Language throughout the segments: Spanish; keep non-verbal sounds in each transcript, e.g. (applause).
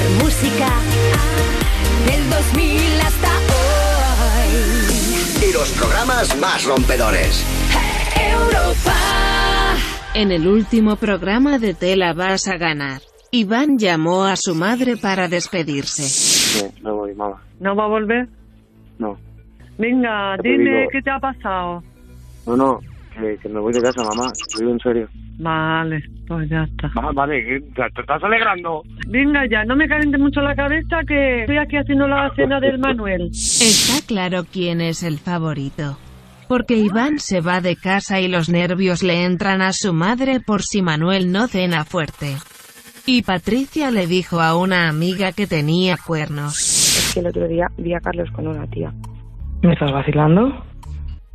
mejor música del 2000 hasta hoy. Y los programas más rompedores. Europa. En el último programa de Tela vas a ganar. Iván llamó a su madre para despedirse. Sí, me voy, mamá. ¿No va a volver? No. Venga, te dime qué te ha pasado. No, no, que, que me voy de casa, mamá. Te digo en serio. Vale, pues ya está. Ah, vale, que te, te estás alegrando. Venga ya, no me caliente mucho la cabeza que estoy aquí haciendo la cena del Manuel. Está claro quién es el favorito. Porque Iván se va de casa y los nervios le entran a su madre por si Manuel no cena fuerte. Y Patricia le dijo a una amiga que tenía cuernos. Es que el otro día vi a Carlos con una tía. ¿Me estás vacilando?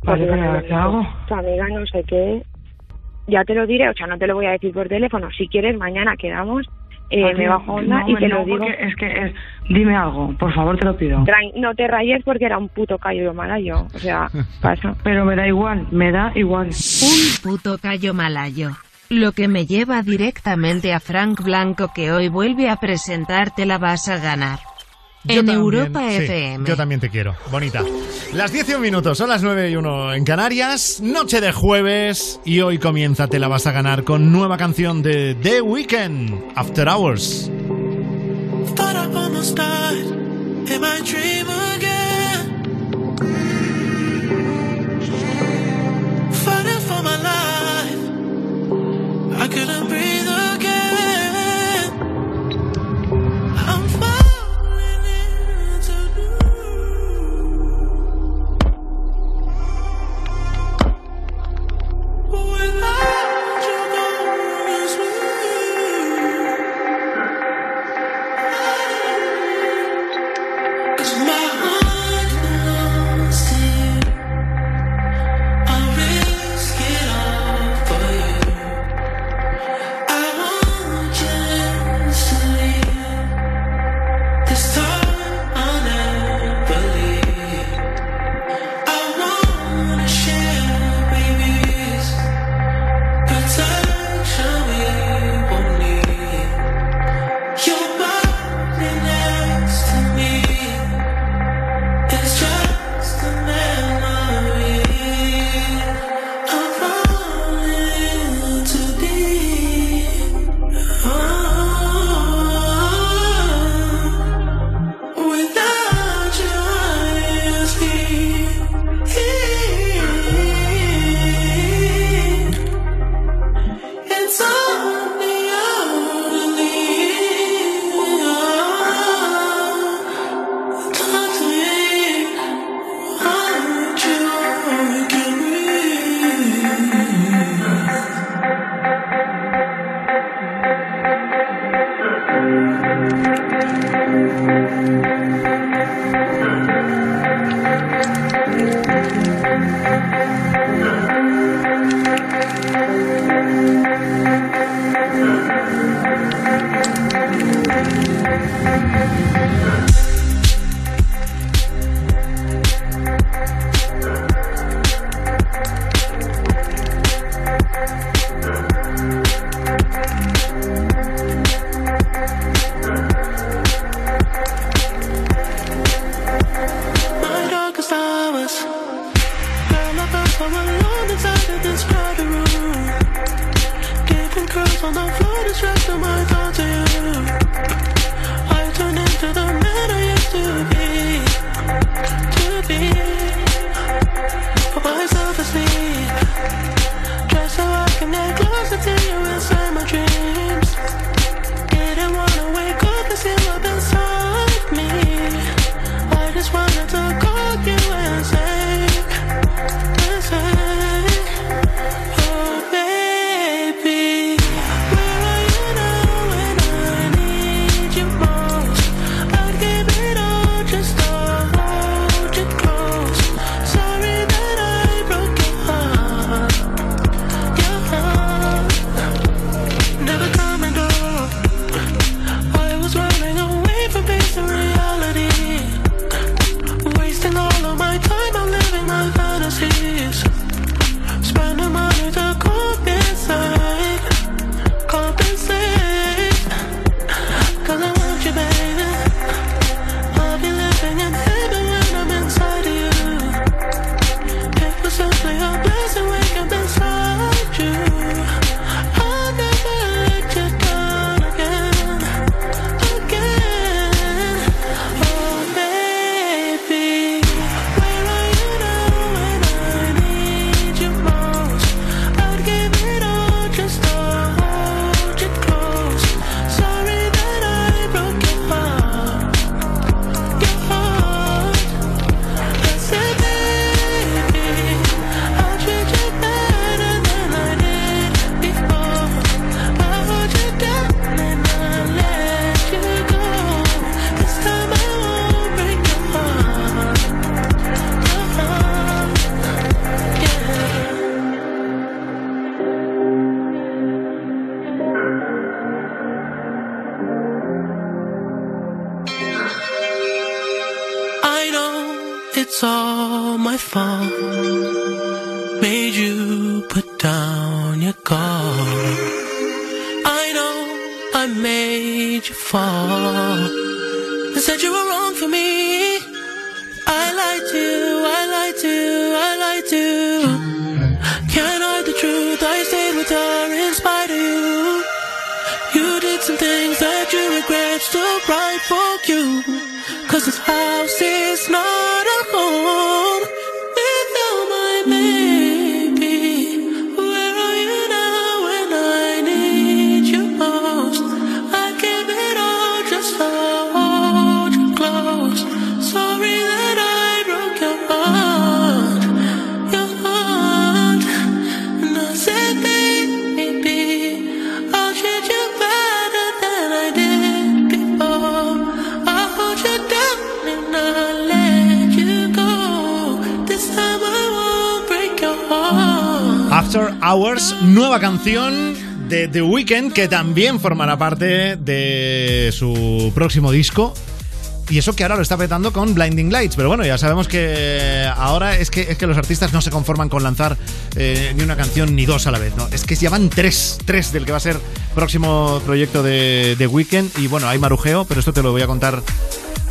Vale, Porque pero ¿qué hago? Tu amiga no sé qué. Ya te lo diré, o sea, no te lo voy a decir por teléfono. Si quieres, mañana quedamos, eh, Oye, me bajo onda no, y te no, lo digo. es que es... Dime algo, por favor, te lo pido. Tran- No te rayes porque era un puto callo malayo. O sea, (laughs) pasa. Pero me da igual, me da igual. Un puto callo malayo. Lo que me lleva directamente a Frank Blanco que hoy vuelve a presentarte la vas a ganar. Yo en también, Europa sí, FM. Yo también te quiero. Bonita. Las 10 y un minutos, son las 9 y 1 en Canarias. Noche de jueves. Y hoy comienza Te la vas a ganar con nueva canción de The Weeknd, After Hours. Thought I almost died in my dream again. Fighting for my life, I couldn't breathe de The Weeknd que también formará parte de su próximo disco. Y eso que ahora lo está petando con Blinding Lights. Pero bueno, ya sabemos que ahora es que, es que los artistas no se conforman con lanzar eh, ni una canción ni dos a la vez. ¿no? Es que llevan tres, tres del que va a ser próximo proyecto de The Weeknd. Y bueno, hay marujeo, pero esto te lo voy a contar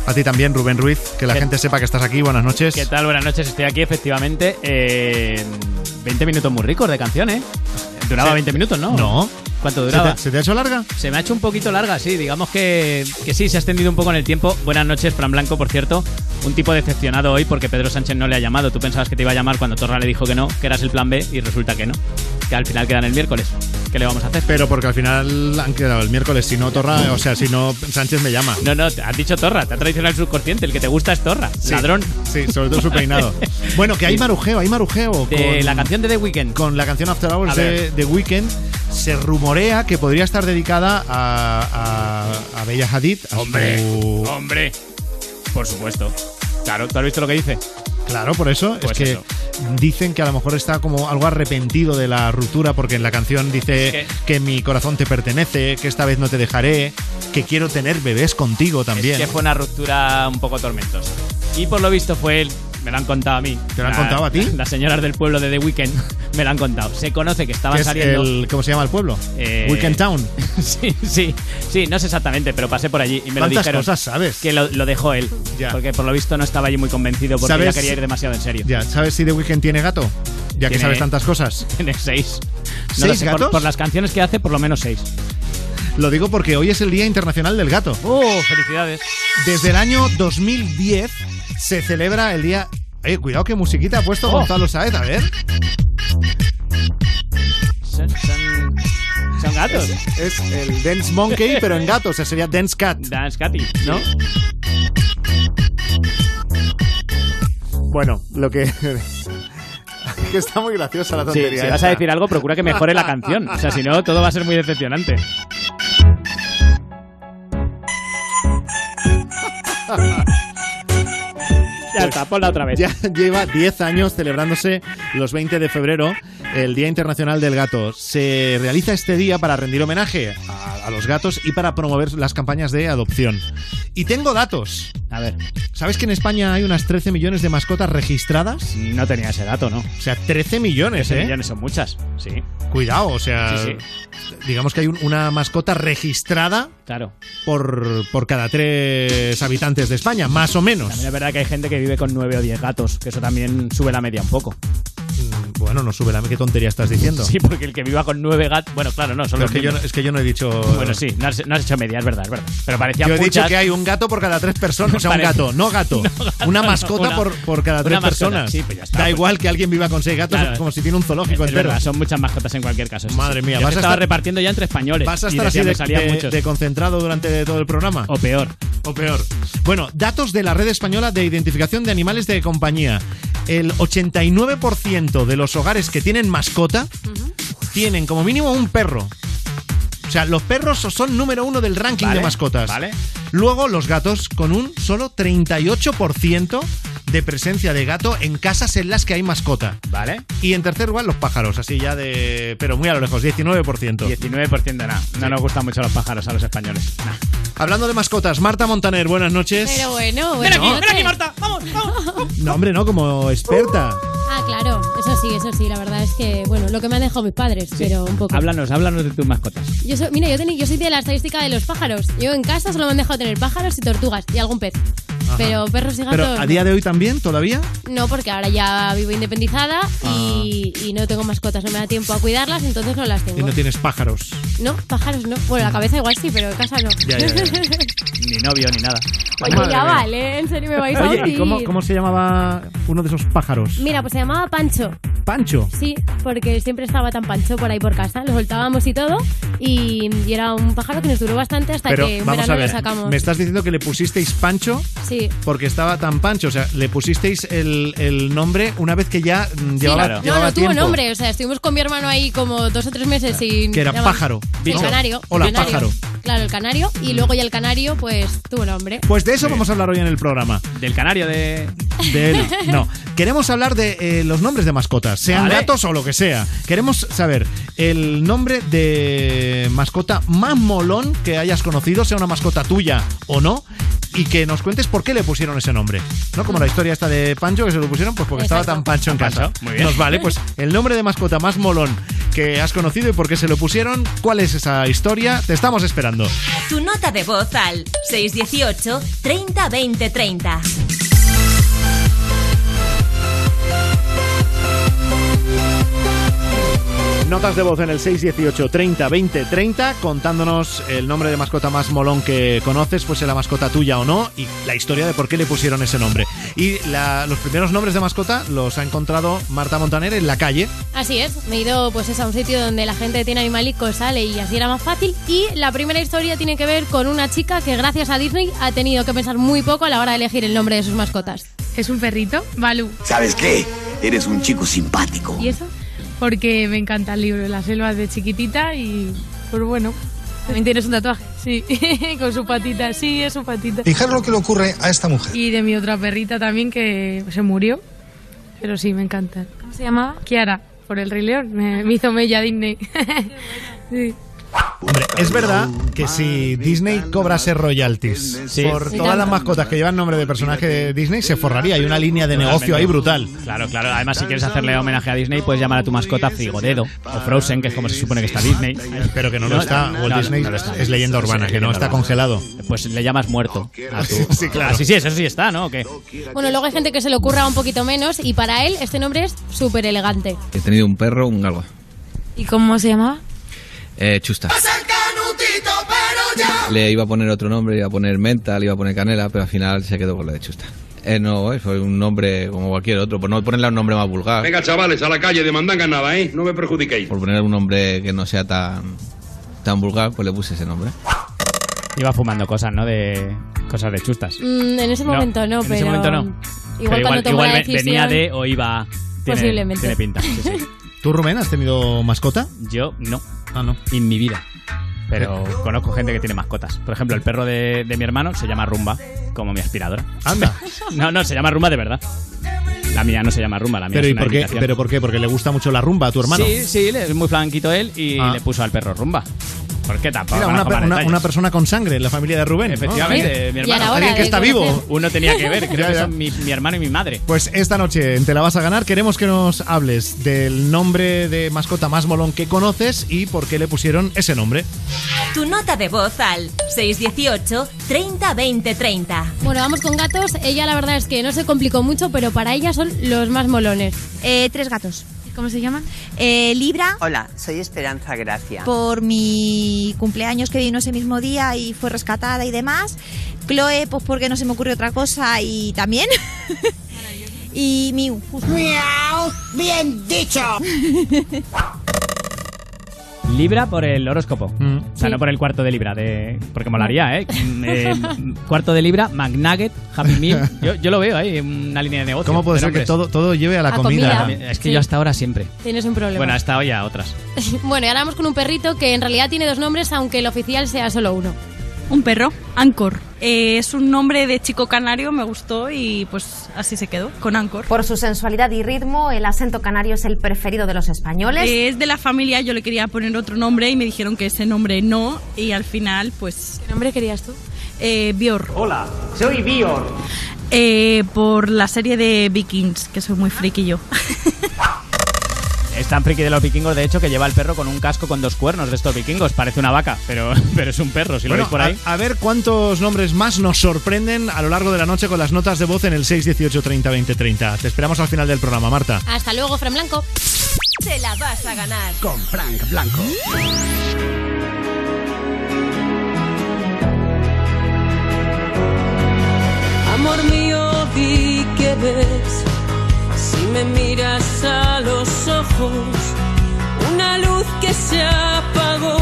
a ti también, Rubén Ruiz. Que la ¿Qué- gente sepa que estás aquí. Buenas noches. ¿Qué tal? Buenas noches, estoy aquí efectivamente. eh, 20 minutos muy ricos de canción, ¿eh? Duraba Sí. 20 minutos, ¿no? No. ¿Cuánto ¿Se duraba? te, se te ha hecho larga? Se me ha hecho un poquito larga, sí. Digamos que, que sí, se ha extendido un poco en el tiempo. Buenas noches, Fran Blanco, por cierto. Un tipo decepcionado hoy porque Pedro Sánchez no le ha llamado. Tú pensabas que te iba a llamar cuando Torra le dijo que no, que eras el plan B y resulta que no. Que al final quedan el miércoles. ¿Qué le vamos a hacer? Pero porque al final han quedado el miércoles. Si no, Torra, o sea, si no, Sánchez me llama. No, no, te has dicho Torra, te ha traicionado el subconsciente. El que te gusta es Torra, Sí. ladrón. Sí, sobre todo su peinado. (laughs) Bueno, que hay marujeo, hay marujeo. De con, la canción de The Weeknd. con la canción After Hours de. The Weeknd. Se rumorea que podría estar dedicada a, a, a Bella Hadid. a Hombre, su- hombre. Por supuesto. Claro, ¿tú has visto lo que dice? Claro, por eso. Pues es que eso. dicen que a lo mejor está como algo arrepentido de la ruptura porque en la canción dice que- que mi corazón te pertenece, que esta vez no te dejaré, que quiero tener bebés contigo también. Es que fue una ruptura un poco tormentosa. Y por lo visto fue él. Me lo han contado a mí. ¿Te lo han La- contado a ti? (laughs) Las señoras del pueblo de The Weeknd (laughs) me lo han contado. Se conoce que estaban es saliendo. el, ¿Cómo se llama el pueblo? Eh, Weekend Town. (laughs) sí, sí, sí, no sé exactamente, pero pasé por allí y me lo ¿Cuántas dijeron. cosas sabes? Que lo, lo dejó él. Ya. Porque por lo visto no estaba allí muy convencido porque ¿Sabes? ya quería ir demasiado en serio. Ya, ¿sabes si The Weeknd tiene gato? Ya que sabes tantas cosas. Tiene seis. ¿Seis por- gatos? Por, las canciones que hace, por lo menos seis. Lo digo porque hoy es el Día Internacional del Gato. ¡Oh, felicidades! Desde el año 2010 se celebra el día. Eh, cuidado que musiquita ha puesto Oh. Gonzalo Saez, a ver. Son, son- son gatos. Es el Dance Monkey, pero en gato, o sea, sería Dance Cat. Dance Cathy, ¿no? Bueno, lo que. (laughs) que está muy graciosa la Sí, tontería. si vas a decir algo, procura que mejore la canción. O sea, si no, todo va a ser muy decepcionante. (laughs) Ya está, ponla otra vez. Ya lleva 10 años celebrándose los 20 de febrero, el Día Internacional del Gato. Se realiza este día para rendir homenaje a, a los gatos y para promover las campañas de adopción. Y tengo datos. A ver, ¿Sabes que en España hay unas 13 millones de mascotas registradas? no tenía ese dato, ¿no? O sea, 13 millones, Ese ¿eh? millones son muchas, sí, Cuidado, o sea, Sí, digamos que hay un- una mascota registrada claro. por, por cada tres habitantes de España, más o menos. También es verdad que hay gente que vive con nueve o diez gatos, que eso también sube la media un poco. Bueno, no sube la... ¿Qué tontería estás diciendo? Sí, porque el que viva con nueve gatos... Bueno, claro, no, son los es que, yo, no- es que yo no he dicho... Bueno, sí, no has, no has hecho media, es verdad, es verdad. Pero parecía Yo he dicho que hay un gato por cada tres personas. O sea, un gato, no gato. (laughs) No, gato, una mascota una- por, por cada tres mascota. personas. Sí, pues ya está, da pues. igual que alguien viva con seis gatos, Claro. como si tiene un zoológico Es entero. verdad, son muchas mascotas en cualquier caso. Madre mía, Yo vas a estaba estar- repartiendo ya entre españoles. ¿Vas a estar así de, de- de concentrado durante todo el programa? O peor. O peor. Bueno, datos de la red española de identificación de animales de compañía. El 89% de los hogares que tienen mascota tienen como mínimo un perro. O sea, los perros son número uno del ranking Vale, de mascotas. vale. Luego los gatos con un solo 38% de presencia de gato en casas en las que hay mascota. Vale. Y en tercer lugar, los pájaros, así ya de. Pero muy a lo lejos, 19%. 19% nada. No nos gustan mucho los pájaros a los españoles. Nah. Hablando de mascotas, Marta Montaner, buenas noches. Pero bueno, Ven bueno. aquí, ven aquí, Marta. Vamos, vamos. No, hombre, no, como experta. Ah, claro, eso sí, eso sí, la verdad es que, bueno, lo que me han dejado mis padres, pero un poco. Háblanos, háblanos de tus mascotas. Yo soy, mira, yo, teni- yo soy de la estadística de los pájaros. Yo en casa solo me han dejado tener pájaros y tortugas y algún pez. Pero perros y gatos. Pero a día de hoy también, todavía. No, porque ahora ya vivo independizada y, y no tengo mascotas, no me da tiempo a cuidarlas, entonces no las Y tengo. no tienes pájaros. No, pájaros no. Bueno, la cabeza igual sí, pero en casa no. Ya, ya, ya. (laughs) Ni novio, ni nada. Oye, Madre ya mía. vale, en serio me vais a Oye, ¿y hundir. cómo, cómo se llamaba uno de esos pájaros? Mira, pues se llamaba Pancho. Pancho. Sí, porque siempre estaba tan pancho por ahí por casa. Lo soltábamos y todo. Y, y era un pájaro que nos duró bastante hasta Pero que un vamos verano a ver, lo sacamos. me estás diciendo que le pusisteis Pancho Sí. Porque estaba tan pancho, o sea, le pusisteis el, el nombre una vez que ya mm, llevaba, claro. No, llevaba no tuvo tiempo. nombre. O sea, estuvimos con mi hermano ahí como dos o tres meses sin. Que era llamar- pájaro. El ¿no? canario. Hola, el canario. pájaro. Claro, el canario. Y luego ya el canario, pues tuvo nombre. Pues de eso vamos a hablar hoy en el programa. Del canario de. De él. No. Queremos hablar de eh, los nombres de mascotas, sean Vale. gatos o lo que sea. Queremos saber el nombre de mascota más molón que hayas conocido, sea una mascota tuya o no, y que nos cuentes por qué le pusieron ese nombre. ¿No? Como la historia esta de Pancho, que se lo pusieron pues porque estaba tan pancho en casa. pancho, muy bien. Nos vale, pues el nombre de mascota más molón que has conocido y por qué se lo pusieron, cuál es esa historia, te estamos esperando. Tu nota de voz al 618 30 20 30. Notas de voz en el 618 30 20 30 contándonos el nombre de mascota más molón que conoces, fuese la mascota tuya o no, y la historia de por qué le pusieron ese nombre. Y la- los primeros nombres de mascota los ha encontrado Marta Montaner en la calle. Así es, me he ido pues a un sitio donde la gente tiene animalicos, sale y así era más fácil. Y la primera historia tiene que ver con una chica que gracias a Disney ha tenido que pensar muy poco a la hora de elegir el nombre de sus mascotas. Es un perrito, Balú. ¿Sabes qué? Eres un chico simpático. ¿Y eso? Porque me encanta el libro Las selvas de chiquitita y pues bueno. ¿También tienes un tatuaje? Sí, (laughs) con su patita, sí, es su patita. Fijaros lo que le ocurre a esta mujer. Y de mi otra perrita también que se murió. Pero sí, me encanta. ¿Cómo se llamaba? Kiara, por el Rey León. Me, me hizo Mella Disney. (laughs) sí. Hombre, es verdad que si Disney cobrase royalties Sí. por todas las mascotas que llevan nombre de personaje de Disney, se forraría. Hay una línea de negocio ahí brutal. Claro, claro. Además, si quieres hacerle homenaje a Disney, puedes llamar a tu mascota Frigodedo o Frozen, que es como se supone que está Disney. Pero que no lo está. Walt no, Disney no lo está. es leyenda urbana, Sí, que no está congelado. Pues le llamas muerto. a tu- (laughs) Sí, claro. Ah, sí, sí, eso sí está, ¿no? ¿O qué? Bueno, luego hay gente que se le ocurra un poquito menos y para él este nombre es súper elegante. He tenido un perro, un galgo. ¿Y cómo se llamaba? Eh, chusta. Le iba a poner otro nombre, le iba a poner menta, le iba a poner canela, pero al final se quedó con lo de chusta. Eh, no, eh, fue un nombre como cualquier otro, por no ponerle un nombre más vulgar. Venga, chavales, a la calle, de mandanga nada, ¿eh? No me perjudiquéis. Por poner un nombre que no sea tan, tan vulgar, pues le puse ese nombre. Iba fumando cosas, ¿no? De cosas de chustas. Mm, en ese No, momento no, en pero... ese momento no. Igual, Pero cuando tomó igual la ve- decisión... venía de o iba. Tiene, Posiblemente. Tiene pinta. sí, sí. (laughs) ¿Tú, Rubén, has tenido mascota? Yo no. Ah, no. En mi vida. Pero conozco gente que tiene mascotas. Por ejemplo, el perro de, de mi hermano se llama Rumba, como mi aspiradora. Anda. (laughs) No, no, se llama Rumba de verdad. La mía no se llama Rumba, la mía Pero es ¿y una por qué? ¿Pero por qué? Porque le gusta mucho la rumba a tu hermano. Sí, sí, es muy flanquito él y Ah. le puso al perro Rumba. ¿Por qué tampoco? Mira, una, persona con sangre en la familia de Rubén. ¿no? Efectivamente, mi hermano. ahora Alguien que está conocer. vivo. Uno tenía que (laughs) ver, creo Ya, que son mi, mi hermano y mi madre. Pues esta noche en Te la vas a ganar queremos que nos hables del nombre de mascota más molón que conoces y por qué le pusieron ese nombre. Tu nota de voz al 618 30 20 30. Bueno, vamos con gatos. Ella la verdad es que no se complicó mucho, pero para ella son los más molones. Eh, tres gatos. ¿Cómo se llaman? Eh, Libra, Hola, soy Esperanza Gracia. por mi cumpleaños que vino ese mismo día y fue rescatada y demás. Chloe, pues porque no se me ocurrió otra cosa y también. (laughs) y Miu. ¡Miau! ¡Bien dicho! (laughs) Libra por el horóscopo. Mm. O sea, Sí. no por el cuarto de libra, de... porque molaría, ¿eh? Eh, cuarto de libra, McNugget, Happy Meal. (laughs) Yo, yo lo veo ahí, una línea de negocio. ¿Cómo puede de ser que todo, todo lleve a la A comida? comida. Es que Sí. yo hasta ahora siempre. Tienes un problema. Bueno, hasta hoy a otras. (laughs) Bueno, y ahora vamos con un perrito que en realidad tiene dos nombres, aunque el oficial sea solo uno. Un perro, Ancor. Eh, es un nombre de chico canario, me gustó y pues así se quedó, con Ancor. Por su sensualidad y ritmo, el acento canario es el preferido de los españoles. Eh, es de la familia, yo le quería poner otro nombre y me dijeron que ese nombre no y al final pues... ¿Qué nombre querías tú? Eh, Bior. Hola, soy Bior. Eh, por la serie de Vikings, que soy muy friki yo. (laughs) Es tan friki de los vikingos, de hecho, que lleva el perro con un casco con dos cuernos de estos vikingos. Parece una vaca, pero, (laughs) pero es un perro, si lo Bueno, veis por ahí. A, a ver cuántos nombres más nos sorprenden a lo largo de la noche con las notas de voz en el 618 30 20 30. Te esperamos al final del programa, Marta. Hasta luego, Fran Blanco. Te la vas a ganar. Con Frank Blanco. Amor mío, di que ves, si me miras a los ojos, una luz que se apagó,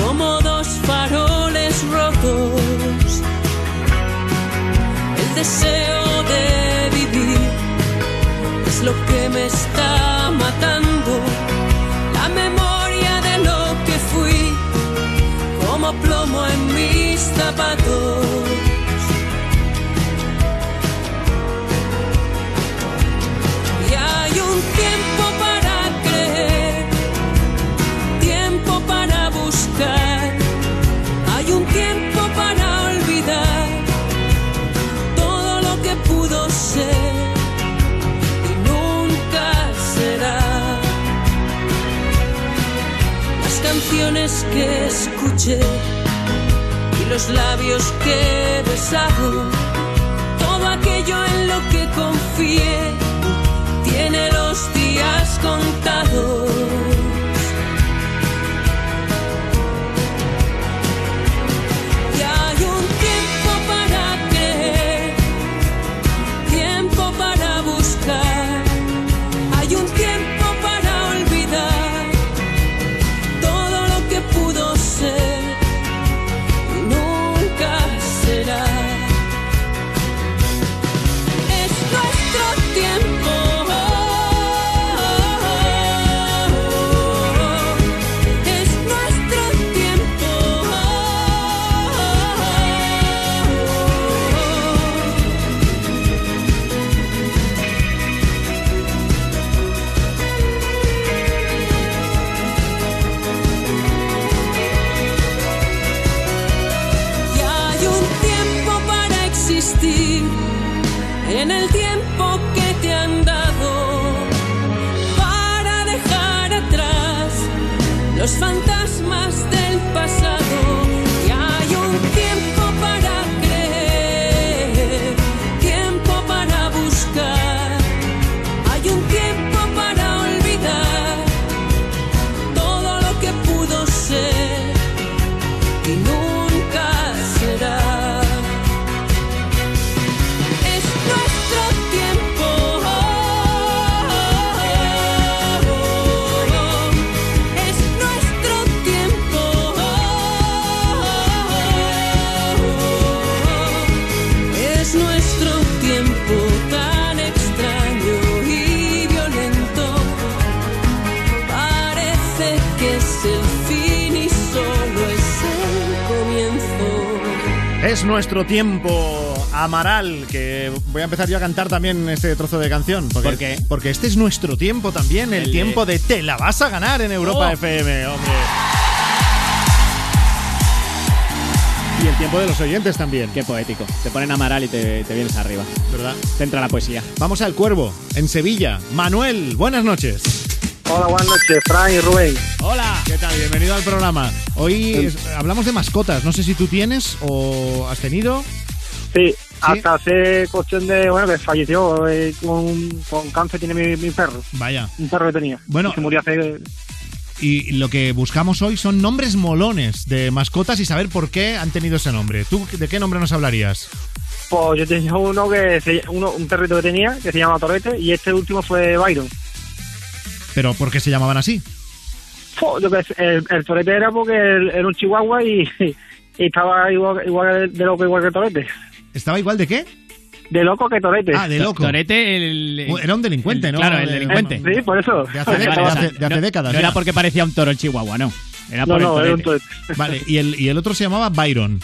como dos faroles rotos. El deseo de vivir es lo que me está matando, la memoria de lo que fui, como plomo en mis zapatos. Canciones que escuché y los labios que besado, todo aquello en lo que confié tiene los días contados. Los fantasmas Es nuestro tiempo, Amaral, que voy a empezar yo a cantar también este trozo de canción. Porque, ¿Por qué? Porque este es nuestro tiempo también, el, El de- tiempo de Te la vas a ganar en Europa Oh. FM, hombre. Y el tiempo de los oyentes también. Qué poético. Te ponen Amaral y te, te vienes arriba. ¿Verdad? Te entra la poesía. Vamos al Cuervo, en Sevilla. Manuel, buenas noches. Hola, buenas noches, Fran y Rubén. Hola. ¿Qué tal? Bienvenido al programa. Hoy es- hablamos de mascotas. No sé si tú tienes o has tenido. Sí, hasta hace cuestión de, bueno, que falleció eh, con, con cáncer, tiene mi, mi perro. Vaya. Un perro que tenía. Bueno. Y se murió hace... Y lo que buscamos hoy son nombres molones de mascotas y saber por qué han tenido ese nombre. ¿Tú de qué nombre nos hablarías? Pues yo tenía uno que, se- uno, un perrito que tenía que se llama Torete y este último fue Byron. ¿Pero por qué se llamaban así? Yo el, el Torete era porque era un chihuahua y, y estaba igual, igual de loco igual que Torete. ¿Estaba igual de qué? De loco que Torete. Ah, de loco. Torete, el. Era un delincuente, el- ¿no? Claro, el De- delincuente. Sí, por eso. De hace, de hace- de hace no, décadas. No era porque parecía un toro en Chihuahua, no. Era No, por no, el era un tolete. Vale, y el, y el otro se llamaba Byron.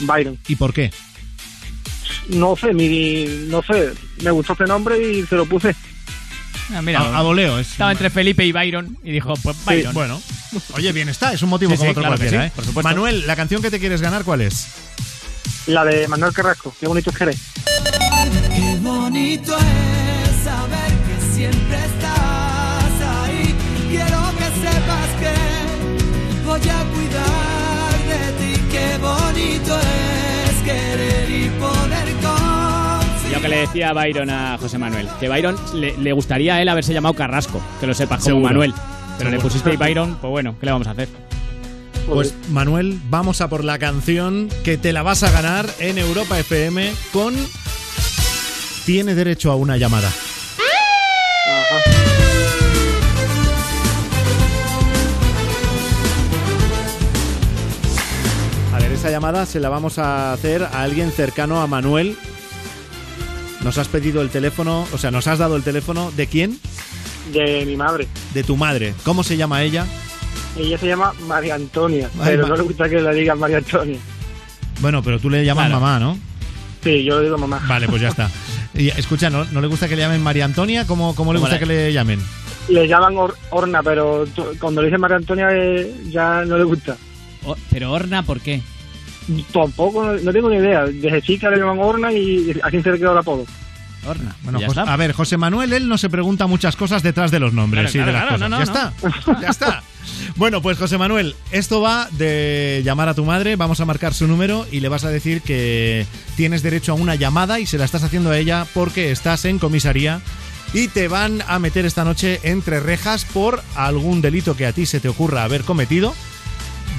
Byron. ¿Y por qué? No sé, mi, no sé, me gustó este nombre y se lo puse. Ah, mira, A- a voleo, es- Estaba entre Felipe y Byron y dijo, pues Sí, Byron. bueno. Oye, bien está, es un motivo Sí, como sí, otro claro que cualquiera, sí, ¿eh? por supuesto. Manuel, la canción que te quieres ganar, ¿cuál es? La de Manuel Carrasco, qué bonito es querer. Qué bonito es saber que siempre estás ahí. Quiero que sepas que voy a cuidar de ti. Qué bonito es querer y poder que le decía a Byron a José Manuel, que Byron le, le gustaría a él haberse llamado Carrasco, que lo sepas, como Seguro. Manuel. Pero le pusiste Byron, pues bueno, ¿qué le vamos a hacer? Pues Manuel, vamos a por la canción que te la vas a ganar en Europa FM con Tiene derecho a una llamada. A ver, esa llamada se la vamos a hacer a alguien cercano a Manuel. Nos has pedido el teléfono, o sea, nos has dado el teléfono de quién? De mi madre. De tu madre. ¿Cómo se llama ella? Ella se llama María Antonia, Ay, pero ma- no le gusta que le digan María Antonia. Bueno, pero tú le llamas Claro. mamá, ¿no? Sí, yo le digo mamá. Vale, pues ya está. (laughs) Y escucha, ¿no, no le gusta que le llamen María Antonia? ¿Cómo, cómo le ¿Cómo gusta que le llamen? Le llaman Or- Orna, pero cuando le dicen María Antonia eh, ya no le gusta. Oh, pero Orna, ¿por qué? Tampoco, no, tengo ni idea. Desde chica le llaman Orna y a quién se le quedó el apodo. Orna. Bueno, Ya a ver, José Manuel, él no se pregunta muchas cosas detrás de los nombres Claro, y de las claro, cosas. no, no, ya está, (laughs) ya está. Bueno, pues José Manuel, esto va de llamar a tu madre, vamos a marcar su número y le vas a decir que tienes derecho a una llamada y se la estás haciendo a ella porque estás en comisaría y te van a meter esta noche entre rejas por algún delito que a ti se te ocurra haber cometido,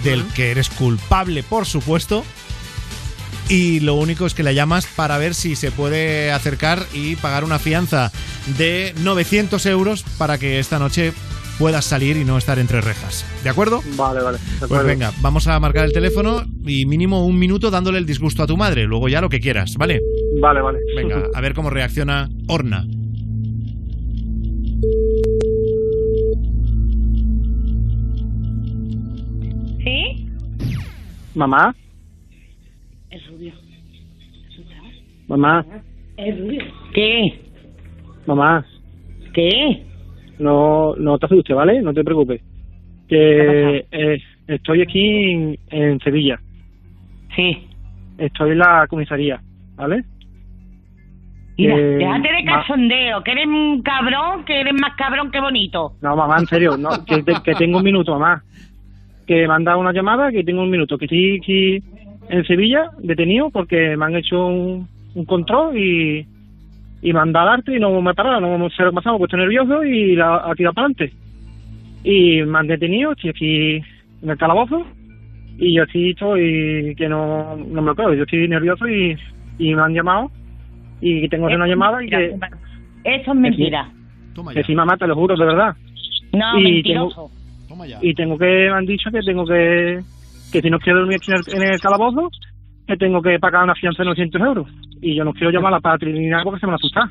del que eres culpable, por supuesto. Y lo único es que la llamas para ver si se puede acercar y pagar una fianza de 900 euros para que esta noche puedas salir y no estar entre rejas. ¿De acuerdo? Vale, vale. Pues venga, vamos a marcar el teléfono y mínimo un minuto dándole el disgusto a tu madre. Luego ya lo que quieras, ¿vale? Vale, vale. Venga, a ver cómo reacciona Orna. Mamá, Es rubio. mamá, Es rubio. ¿Qué? mamá. ¿Qué? No, no te asustes, ¿vale? No te preocupes. Que eh, estoy aquí en, en Sevilla. Sí. Estoy en la comisaría, ¿vale? Mira, Que- déjate de cachondeo, que eres un cabrón, que eres más cabrón que bonito. No, mamá, en serio, no, que tengo un minuto, mamá. Que me han dado una llamada, que tengo un minuto. Que estoy aquí en Sevilla, detenido, porque me han hecho un, un control y, y me han dado arte y no me he parado, no sé lo que ha pasado, porque estoy nervioso y la, ha tirado para adelante. Y me han detenido, estoy aquí en el calabozo y yo aquí estoy que no, no me lo creo, yo estoy nervioso y, y me han llamado y que tengo que hacer una llamada y que... Eso es mentira. Que sí, mamá, te lo juro, de verdad. No, Y mentiroso. Y tengo que, me han dicho que tengo que, que si no quiero dormir aquí en el, en el calabozo, que tengo que pagar una fianza de 900 euros. Y yo no quiero llamar a la patria ni nada porque se me va a asustar.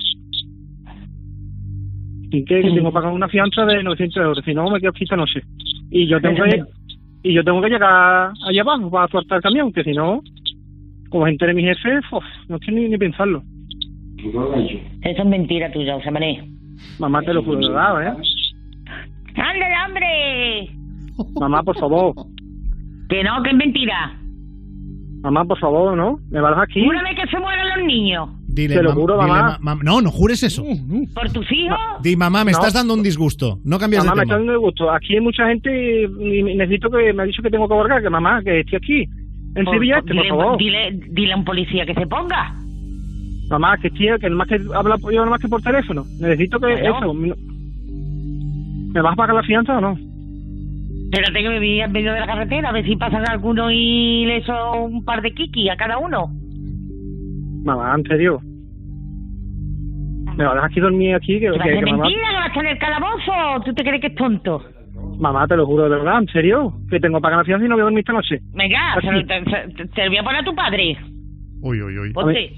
Y que, que tengo que pagar una fianza de 900 euros, si no me quedo aquí esta noche. Y yo tengo que, y yo tengo que llegar allá abajo para soltar el camión, que si no, como gente de mi jefe, uf, no quiero ni, ni pensarlo. Eso es mentira tuya, José María. Mamá, te lo juro ¿eh? ¡Ándale, hombre! Mamá, por favor. Que no, que es mentira. Mamá, por favor, ¿no? ¿Me vas aquí? Vez que se mueran los niños. Dile, Te lo juro, dile, mamá. ma- mam- no, no jures eso. ¿Por tus hijos? Di, mamá, me No. estás dando un disgusto. No cambies Mamá, me de tema. dando gusto. Aquí hay mucha gente y me- necesito que me ha dicho que tengo que aborgar, que mamá, que estoy aquí. En Por- Sevilla, por- este, favor. Dile, dile a un policía que se ponga. Mamá, que estoy, que más que habla yo nada más que por teléfono. Necesito que Bueno. eso. ¿Me ¿Me vas a pagar la fianza o no? Espérate que me vi en medio de la carretera, a ver si pasan alguno y le echo un par de kiki a cada uno. Mamá, en serio. ¿Me vas a dejar aquí dormir aquí? Que, ¿Que va a que- ser que mamá, mentira que va a estar en el calabozo? ¿Tú te crees que es tonto? mamá, te lo juro de verdad, en serio. Que tengo que pagar la fianza y no voy a dormir esta noche. Venga, se lo- te, se- te lo voy a poner a tu padre. Uy, uy, uy. Ponte.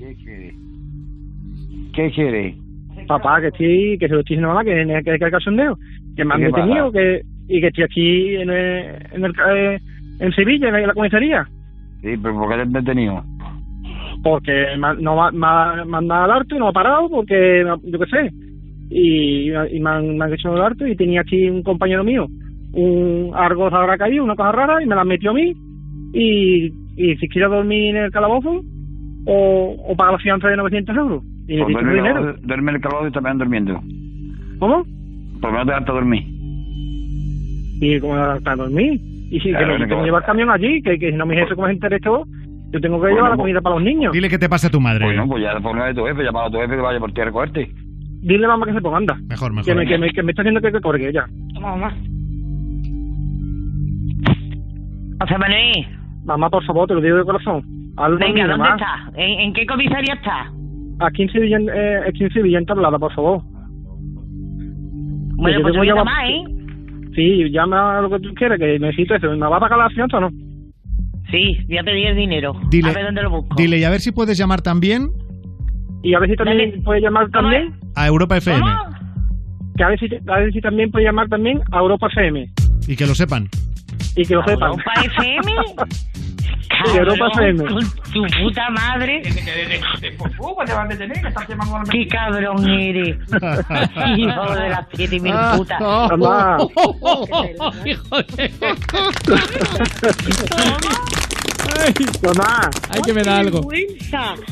¿Qué quiere? Papá, que estoy, que se lo estoy diciendo a mamá, que, que, que, el cachondeo. Que me han detenido, que, y que estoy aquí en, el- en, el, eh, en Sevilla, en la comisaría. Sí, pero ¿por qué te has detenido? Porque me, no me, ha- me han dado el arte, no ha parado, porque yo qué sé. Y, y me, han, me han hecho el arte y tenía aquí un compañero mío, un algo se habrá caído, una cosa rara, y me la metió a mí. Y, y si quiero dormir en el calabozo, o, o pagar la fianza de 900 euros. Y Pues duerme, el- duerme en el calabozo y también durmiendo. ¿Cómo? Por lo menos dejarte dormir. Y como para dormir. Y si Claro, que no, que yo tengo va. que llevar el camión allí, que, que si no jefe como se entere todo, yo tengo que llevar la comida para los niños. Dile que te pase a tu madre. Pues no, pues ya ponle de tu jefe, llamar a tu jefe que vaya por ti a recogerte. Dile mamá que se ponga, anda. Mejor, mejor. Que me, que me, que me está haciendo que te corgue ya. Mamá. José Manuel, Mamá, por favor, te lo digo de corazón. Hazlo venga, ¿dónde estás? ¿En, en qué comisaría estás? Aquí en Sevilla, eh, aquí en Sevilla, en Tablada, por favor. Bueno, yo pues tengo voy a ya- llamar, ¿eh? Sí, llama a lo que tú quieras, que necesito eso. ¿Me va a pagar la fianza o no? Sí, voy a pedir el dinero. Dile, a ver dónde lo busco. dile, y a ver si puedes llamar también Y a ver si también Dale. puede llamar también. a Europa FM. Que a ver, si, a ver si también puede llamar también a Europa FM. Y que lo sepan. Y que lo sepan. ¿Europa FM? (laughs) Europa FM. Con tu puta madre. Qué cabrón eres. (laughs) Hijo de las siete mil putas. (laughs) Mamá. Hijo de... Mamá. Ay, que me da algo.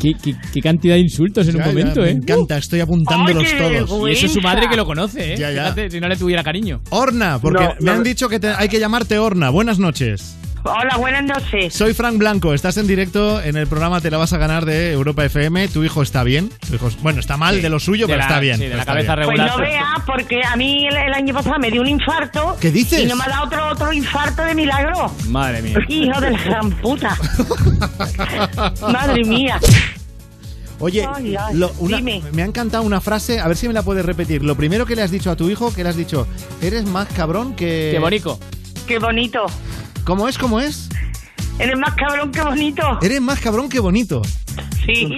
Qué, qué- qué cantidad de insultos en Ya, un momento, ya, ¿eh? Me encanta, estoy apuntándolos Ay, todos. vergüenza. Y eso es su madre que lo conoce, ¿eh? Ya. Fíjate, si no le tuviera cariño. Orna, porque No, me no, han no. dicho que te- hay que llamarte Orna. Buenas noches. Hola, buenas noches. Soy Frank Blanco, estás en directo en el programa Te la vas a ganar de Europa FM. ¿Tu hijo está bien? Tu hijo- bueno, está mal Sí. de lo suyo, De pero la- está bien. sí, de la está cabeza bien. Pues no vea, porque a mí el, el año pasado me dio un infarto. ¿Qué dices? Y no me ha dado otro, otro infarto de milagro. Madre mía. Hijo de la gran puta. (laughs) Madre mía. Oye, Ay, ay, lo- una- dime. me ha encantado una frase, a ver si me la puedes repetir. Lo primero que le has dicho a tu hijo, que le has dicho, eres más cabrón que... Qué bonito. Qué bonito. ¿Cómo es? ¿Cómo es? Eres más cabrón que bonito. Eres más cabrón que bonito. Sí.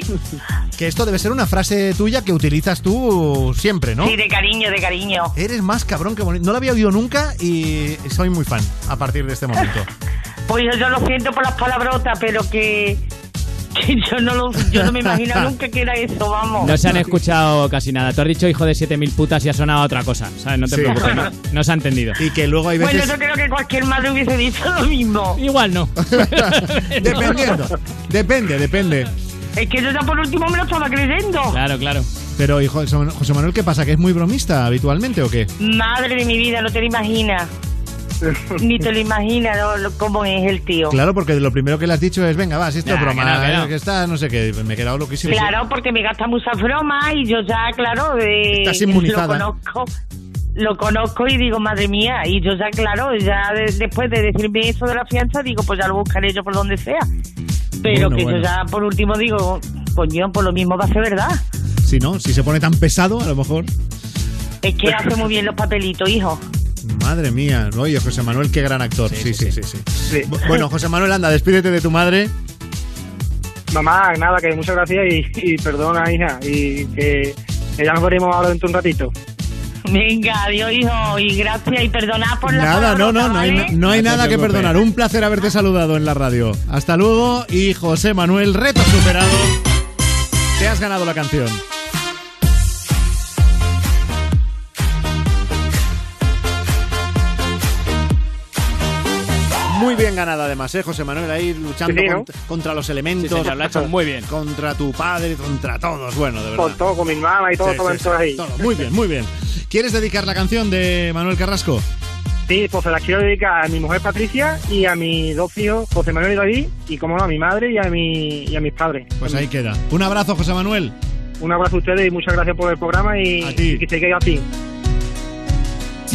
Que esto debe ser una frase tuya que utilizas tú siempre, ¿no? Sí, de cariño, de cariño. Eres más cabrón que bonito. No lo había oído nunca y soy muy fan a partir de este momento. (laughs) Pues yo, yo lo siento por las palabrotas, pero que, que (laughs) yo, no lo, yo no me imagino (laughs) nunca que era eso, vamos. No se han escuchado casi nada. Tú has dicho hijo de 7000 putas y ha sonado otra cosa. ¿Sabes? No te Sí. preocupes. No, (laughs) no se ha entendido. Y que luego hay Bueno, veces... yo creo que cualquier madre hubiese dicho lo mismo. Igual no. Dependiendo. Depende, depende. Es que yo ya por último me lo estaba creyendo. Claro, claro. Pero, hijo, José Manuel, ¿qué pasa? ¿Que es muy bromista habitualmente o qué? Madre de mi vida, no te lo imaginas. Ni (laughs) te lo imaginas ¿no? lo- cómo es el tío. Claro, porque lo primero que le has dicho es, venga, va, si esto es Nah, broma, que no, que no. eh, que está, no sé qué, me he quedado loquísimo. Claro, porque me gasta muchas bromas y yo ya, claro, de, Estás inmunizada. lo conozco. Lo conozco y digo, madre mía, y yo ya, claro, ya de- después de decirme eso de la fianza, digo, pues ya lo buscaré yo por donde sea. Pero Bueno, que bueno. yo ya por último digo, coño, por lo mismo va a ser verdad. Si no, si se pone tan pesado, a lo mejor. Es que hace muy bien los papelitos, hijo. Madre mía, oye, José Manuel, qué gran actor. Sí, sí, sí. sí, Sí. Bu- Bueno, José Manuel, anda, despídete de tu madre. Mamá, nada, que muchas gracias y, y perdona, hija. Y que, que ya nos veremos ahora dentro de un ratito. Venga, adiós, hijo, y gracias y perdonad por la Nada, no, no, no hay, ¿vale? no hay No te nada que perdonar. Un placer haberte saludado en la radio. Hasta luego y José Manuel, reto superado. Te has ganado la canción. Muy bien ganada además, ¿eh, José Manuel? Ahí luchando Sí, ¿no? contra, contra los elementos. Sí, señor, lo ha hecho muy bien. Contra tu padre, contra todos. Bueno, de verdad. Con todo, con mi hermana y todo, Sí, todo sí, ahí. todo. Muy bien, muy bien. ¿Quieres dedicar la canción de Manuel Carrasco? Sí, pues se las quiero dedicar a mi mujer Patricia y a mis dos hijos, José Manuel y David, y como no, a mi madre y a, mi, y a mis padres. Pues ahí queda. Un abrazo, José Manuel. Un abrazo a ustedes y muchas gracias por el programa y, y que se quede así.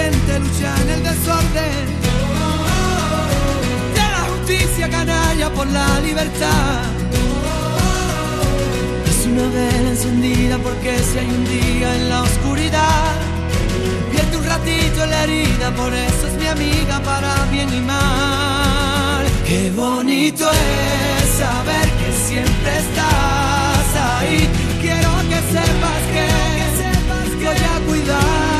Gente, lucha en el desorden. De la justicia canalla por la libertad. Es una vela encendida porque si hay un día en la oscuridad, vierte un ratito la herida, por eso es mi amiga para bien y mal. Qué bonito es saber que siempre estás ahí. Quiero que sepas que, voy a cuidar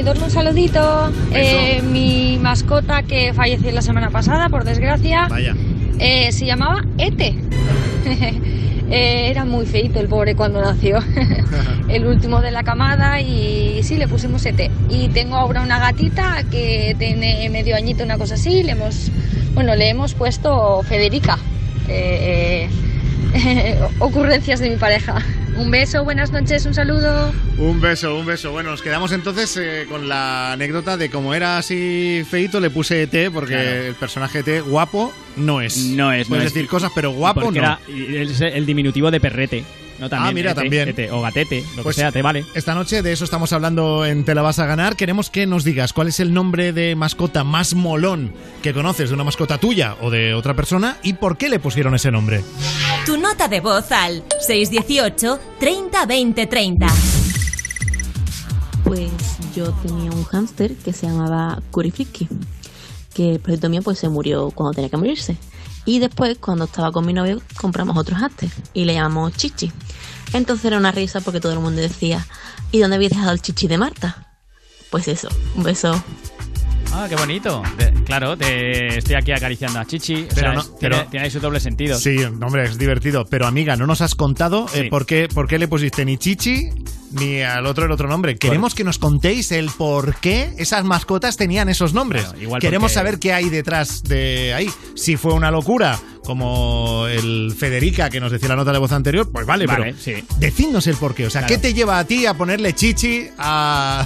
Benidorm un saludito. Eh, mi mascota que falleció la semana pasada, por desgracia, Vaya. eh, se llamaba Ete. (laughs) Eh, era muy feito el pobre cuando nació. (laughs) el último de la camada y sí, le pusimos Ete. Y tengo ahora una gatita que tiene medio añito, una cosa así. Le hemos, bueno, le hemos puesto Federica. Eh, eh, (laughs) ocurrencias de mi pareja. Un beso, buenas noches, un saludo. Un beso, un beso. Bueno, nos quedamos entonces eh, con la anécdota de como era así feito, le puse ET porque Claro. el personaje ET guapo no es. No es, no Puedes es. decir cosas, pero guapo Porque no. era el, el diminutivo de perrete. No, también, Ah, mira, ete, también. ete, o gatete, lo Pues que sea, te vale. Esta noche de eso estamos hablando en Te la vas a ganar. Queremos que nos digas cuál es el nombre de mascota más molón que conoces de una mascota tuya o de otra persona y por qué le pusieron ese nombre. Tu nota de voz al 618 30 20 30. Pues yo tenía un hámster que se llamaba Curifiki, que el proyecto mío pues se murió cuando tenía que morirse. Y después, cuando estaba con mi novio, compramos otro hámster y le llamamos Chichi. Entonces era una risa porque todo el mundo decía, ¿y dónde habéis dejado el Chichi de Marta? Pues eso, un beso. Ah, qué bonito. Claro, te estoy aquí acariciando a Chichi. o Pero sea, no- es- tiene, pero- tiene ahí su doble sentido. Sí, hombre, es divertido. Pero amiga, no nos has contado eh, por, qué, por qué le pusiste ni Chichi ni al otro el otro nombre. Queremos que nos contéis el por qué esas mascotas tenían esos nombres. Igual Queremos porque- saber qué hay detrás de ahí. Si fue una locura como el Federica que nos decía la nota de voz anterior, pues vale, Vale, pero decidnos el porqué. O sea, ¿qué te lleva a ti a ponerle chichi a,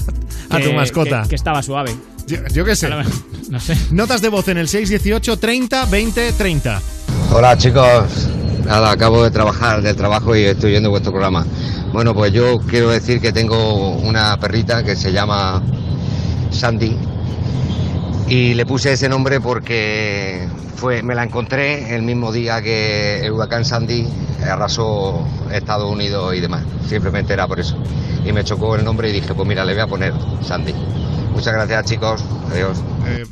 a tu mascota? Que, que estaba suave. Yo, yo qué sé. No sé. Notas de voz en el 618 30 20 30. Hola chicos, nada, acabo de trabajar del trabajo y estoy viendo vuestro programa. Bueno, pues yo quiero decir que tengo una perrita que se llama Sandy y le puse ese nombre porque fue, me la encontré el mismo día que el huracán Sandy arrasó Estados Unidos y demás. Simplemente era por eso. Y me chocó el nombre y dije, pues mira, le voy a poner Sandy. Muchas gracias chicos, adiós. Eh,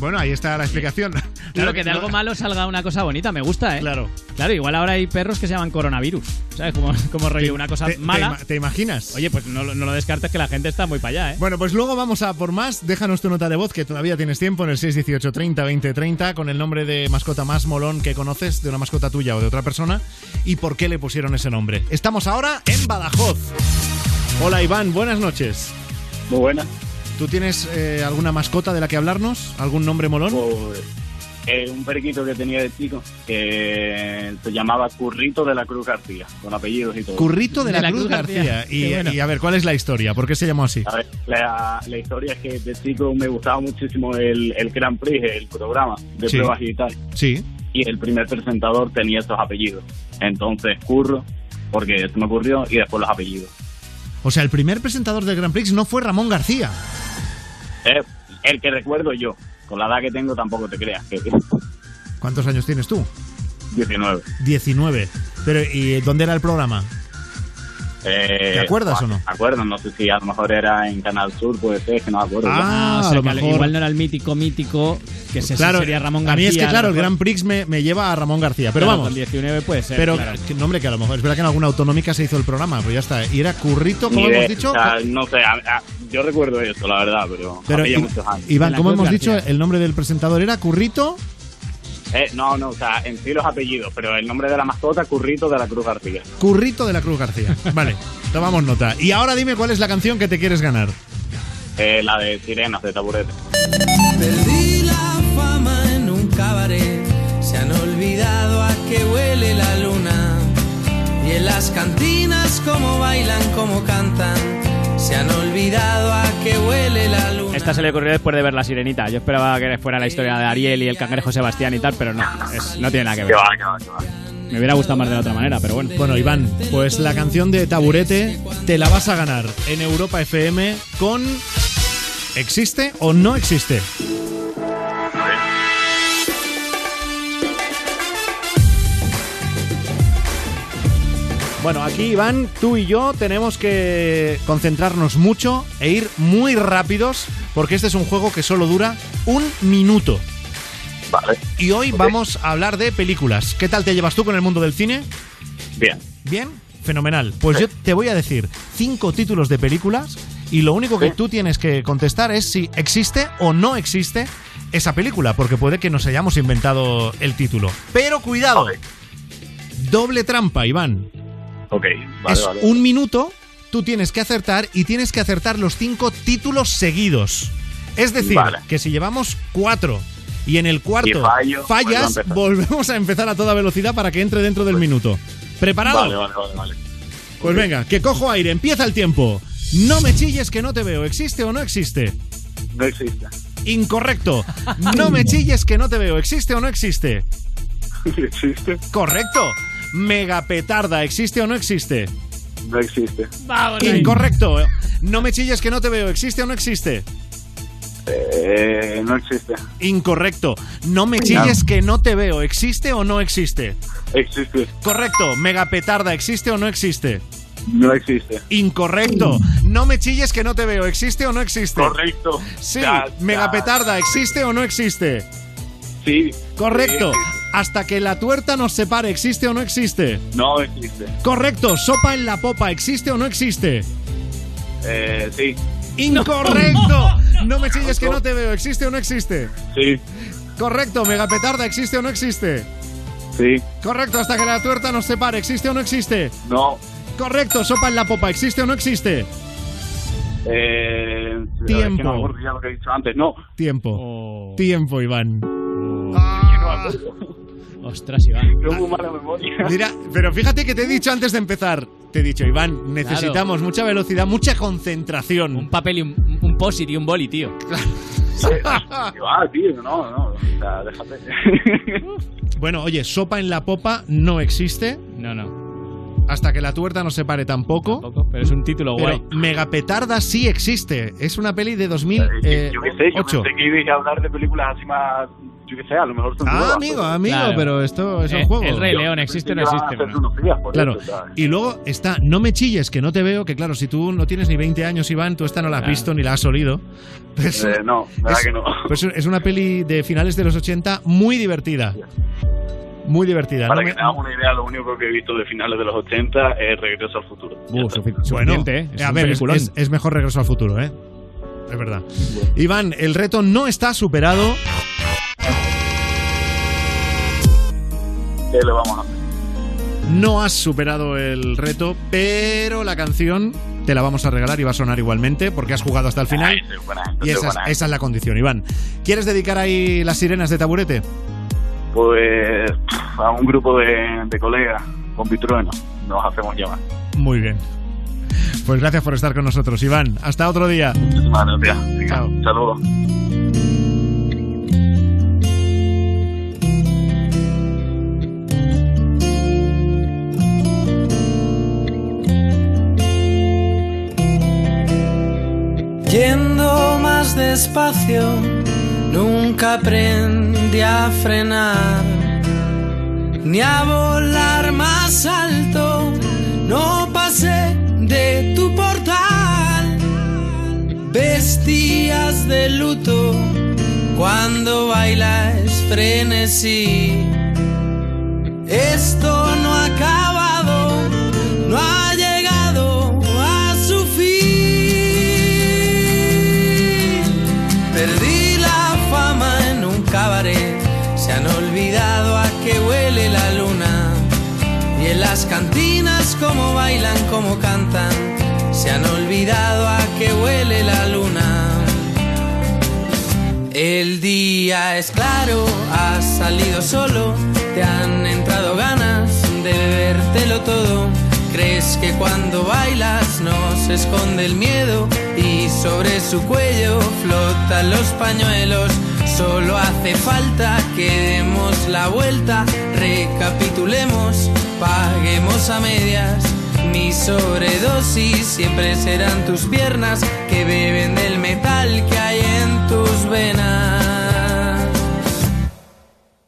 bueno, ahí está la explicación. Claro, que de algo malo salga una cosa bonita, me gusta, ¿eh? Claro. Claro, igual ahora hay perros que se llaman coronavirus. ¿Sabes? Como, como rollo, una cosa te- te mala. ¿Te imaginas? Oye, pues no, lo- no lo descartes que la gente está muy para allá, ¿eh? Bueno, pues luego vamos a por más. Déjanos tu nota de voz, que todavía tienes tiempo, en el 618 30 20 30, con el nombre de mascota más molón que conoces, de una mascota tuya o de otra persona, y por qué le pusieron ese nombre. Estamos ahora en Badajoz. Hola Iván, buenas noches. Muy buena. ¿Tú tienes eh, alguna mascota de la que hablarnos? ¿Algún nombre molón? Pues, eh, un periquito que tenía de chico que se llamaba Currito de la Cruz García, con apellidos y todo. Currito de la, Cruz, García. Y, y a ver, ¿cuál es la historia? ¿Por qué se llamó así? A ver, la, la historia es que de chico me gustaba muchísimo el, el Grand Prix, el programa de Sí. pruebas y tal. Sí. Y el primer presentador tenía estos apellidos. Entonces, Curro, porque se me ocurrió, y después los apellidos. O sea, el primer presentador del Grand Prix no fue Ramón García. Eh, el que recuerdo yo. Con la edad que tengo tampoco te creas. Que, ¿Cuántos años tienes tú? 19. 19. Pero, ¿y dónde era el programa? Eh, ¿Te acuerdas o no? Me acuerdo, no sé si a lo mejor era en Canal Sur, puede ser, que no me acuerdo. Ah, o sea, a lo mejor. igual no era el mítico mítico que se claro, sería Ramón a García. mí es que, a claro, el. Grand Prix me, me lleva a Ramón García. Pero Claro, vamos. Con 19 puede ser. Pero, claro. que- no, hombre, que a lo mejor. Es verdad que en alguna autonómica se hizo el programa, pues ya está. Y era Currito, como hemos dicho. o sea, no sé, a- a- yo recuerdo eso, la verdad, pero, Pero, I- muchos años. Iván, como hemos dicho, el nombre del presentador era Currito. Eh, no, no, o sea, en sí los apellidos, pero el nombre de la mascota, Currito de la Cruz García. Currito de la Cruz García. (laughs) Vale, tomamos nota. Y ahora dime cuál es la canción que te quieres ganar. Eh, la de Sirenas de Taburete. Olvidado a qué huele la luna. Y en las cantinas cómo bailan, cómo cantan, se han olvidado a qué huele la luna. Esta se le ocurrió después de ver La Sirenita. Yo esperaba que fuera la historia de Ariel y el cangrejo Sebastián y tal, pero no, es- no tiene nada que ver. Me hubiera gustado más de la otra manera, pero bueno. Bueno, Iván, pues la canción de Taburete te la vas a ganar en Europa FM con ¿Existe o no existe? Bueno, aquí Iván, tú y yo tenemos que concentrarnos mucho e ir muy rápidos porque este es un juego que solo dura un minuto. Vale. Y hoy vamos a hablar de películas. ¿Qué tal te llevas tú con el mundo del cine? Bien. Bien, fenomenal. Pues yo te voy a decir cinco títulos de películas y lo único que tú tienes que contestar es si existe o no existe esa película, porque puede que nos hayamos inventado el título. Pero cuidado, doble trampa, Iván. Ok, vale, es vale. un minuto, tú tienes que acertar y tienes que acertar los cinco títulos seguidos. Es decir, Vale. que si llevamos cuatro y en el cuarto fallo, a fallas, volvemos a empezar a toda velocidad para que entre dentro del minuto. ¿Preparado? Vale, vale, vale, vale. Pues venga, que cojo aire, empieza el tiempo. No me chilles que no te veo, ¿existe o no existe? No existe. Incorrecto. (laughs) No me chilles que no te veo, ¿existe o no existe? (laughs) existe. Correcto. Megapetarda, ¿existe o no existe? No existe. Incorrecto. No me chilles que no te veo, ¿existe o no existe? Eh, no existe. Incorrecto. No me chilles que no te veo, ¿existe o no existe? Existe. Correcto. Megapetarda, ¿existe o no existe? No existe. Incorrecto. No me chilles que no te veo, ¿existe o no existe? Correcto. Sí. Ya, ya. Megapetarda, ¿existe o no existe? Sí. Correcto. Sí, Hasta que la tuerta nos separe, ¿existe o no existe? No existe. Correcto. Sopa en la popa, ¿existe o no existe? Eh, sí. Incorrecto. No me chilles que no te veo, ¿existe o no existe? Sí. Correcto. Megapetarda, ¿existe o no existe? Sí. Correcto. Hasta que la tuerta nos separe, ¿existe o no existe? No. Correcto. Sopa en la popa, ¿existe o no existe? Eh, Tiempo. Es que no me acuerdo ya lo que he dicho antes. No. Tiempo. Tiempo, Iván. Ostras, Iván. Tengo muy mala memoria. Mira, pero fíjate que te he dicho antes de empezar. Te he dicho, Iván, necesitamos mucha velocidad, mucha concentración. Un papel y un, un post-it y un boli, tío. Va, tío, no, no. O sea, déjate. (laughs) Bueno, oye, sopa en la popa no existe. No, no. Hasta que la tuerta no se pare tampoco. Pero es un título Pero guay. Megapetarda sí existe. Es una peli de 2008. yo qué sé, yo pensé que ibais a hablar de películas así más. Yo qué sé, a lo mejor son Ah, nuevas, amigo, pero- amigo, Claro. pero esto es un Eh, juego. El Rey León existe o no existe. Claro. Y luego está No me chilles, que no te veo, que claro, si tú no tienes ni 20 años, Iván, tú esta no la has Claro. visto ni la has olido. Pues, Eh, no, verdad es, que no. (laughs) pues es una peli de finales de los 80 muy divertida. Muy divertida. Para No que me- te hagas una idea, lo único que he visto de finales de los 80 es Regreso al Futuro. Uh, Bueno, ¿eh? Es a ver, es, es- es mejor regreso al futuro, ¿eh? Es verdad. Iván, el reto no está superado. ¿Qué le vamos a hacer? No has superado el reto, pero la canción te la vamos a regalar y va a sonar igualmente porque has jugado hasta el final. Ay, buena Y esa es, buena esa es la condición, Iván. ¿Quieres dedicar ahí las sirenas de taburete? Pues a un grupo de, de colegas con vitrueno nos hacemos llamar. Muy bien. Pues gracias por estar con nosotros, Iván. Hasta otro día. Muchísimas gracias. Venga, Saludos. Yendo más despacio, nunca aprendí a frenar, ni a volar más alto, no pasé de tu portal. Vestías de luto cuando bailas frenesí. Esto no ha las cantinas como bailan, como cantan, se han olvidado a qué huele la luna. El día es claro, has salido solo, te han entrado ganas de bebértelo todo. Crees que cuando bailas no se esconde el miedo y sobre su cuello flotan los pañuelos. Solo hace falta que demos la vuelta, recapitulemos, paguemos a medias. Mi sobredosis siempre serán tus piernas que beben del metal que hay en tus venas.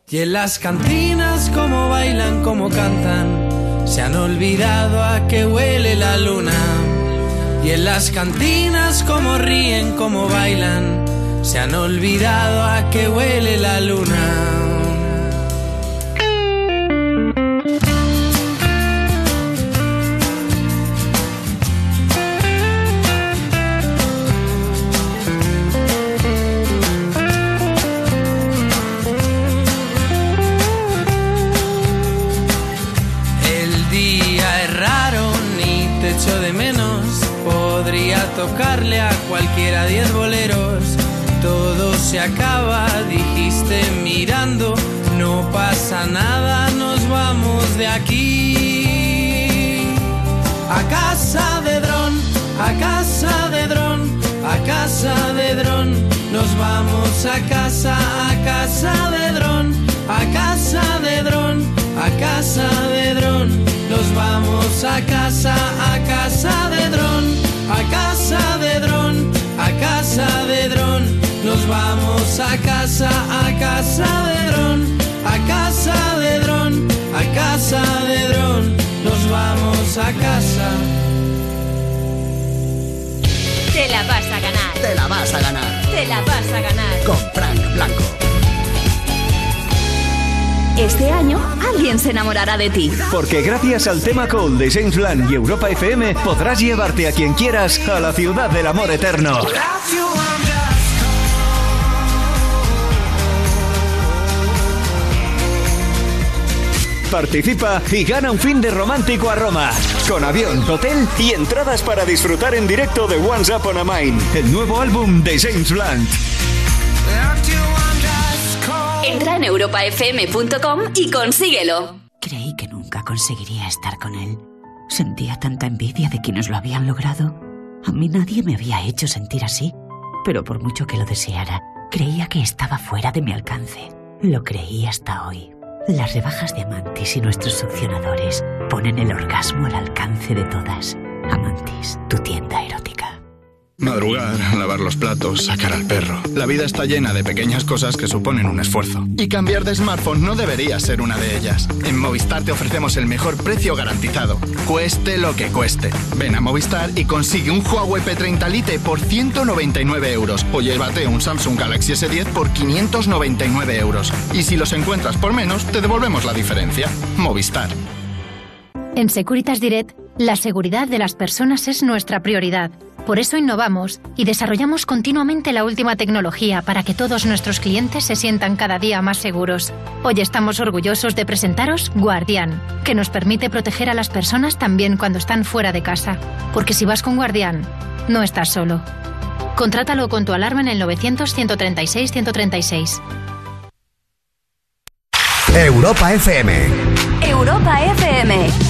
Y en las cantinas como bailan, como cantan, se han olvidado a qué huele la luna. Y en las cantinas como ríen, como bailan, se han olvidado a qué huele la luna. Diez boleros. Todo se acaba, dijiste mirando. No pasa nada, nos vamos de aquí. A casa de dron, a casa de dron, a casa de dron. Nos vamos a casa, a casa de dron, a casa de dron, a casa de dron. Nos vamos a casa, a casa de dron, a casa de dron, casa de dron. Nos vamos a casa, a casa de dron, a casa de dron, a casa de dron. Nos vamos a casa. Te la vas a ganar. Te la vas a ganar. Te la vas a ganar. Con Este año alguien se enamorará de ti. Porque gracias al tema Call de James Blunt y Europa FM podrás llevarte a quien quieras a la ciudad del amor eterno. Participa y gana un fin de romántico a Roma. Con avión, hotel y entradas para disfrutar en directo de Once Upon a Mine, el nuevo álbum de James Blunt. Entra en europafm.com y consíguelo. Creí que nunca conseguiría estar con él. Sentía tanta envidia de quienes lo habían logrado. A mí nadie me había hecho sentir así, pero por mucho que lo deseara, creía que estaba fuera de mi alcance. Lo creí hasta hoy. Las rebajas de Amantis y nuestros succionadores ponen el orgasmo al alcance de todas. Amantis, tu tienda erótica. Madrugar, lavar los platos, sacar al perro. La vida está llena de pequeñas cosas que suponen un esfuerzo. Y cambiar de smartphone no debería ser una de ellas. En Movistar te ofrecemos el mejor precio garantizado. Cueste lo que cueste. Ven a Movistar y consigue un Huawei P30 Lite por 199 euros. O llévate un Samsung Galaxy S10 por 599 euros. Y si los encuentras por menos, te devolvemos la diferencia. Movistar. En Securitas Direct, la seguridad de las personas es nuestra prioridad. Por eso innovamos y desarrollamos continuamente la última tecnología para que todos nuestros clientes se sientan cada día más seguros. Hoy estamos orgullosos de presentaros Guardián, que nos permite proteger a las personas también cuando están fuera de casa. Porque si vas con Guardián, no estás solo. Contrátalo con tu alarma en el 900-136-136. Europa FM. Europa FM.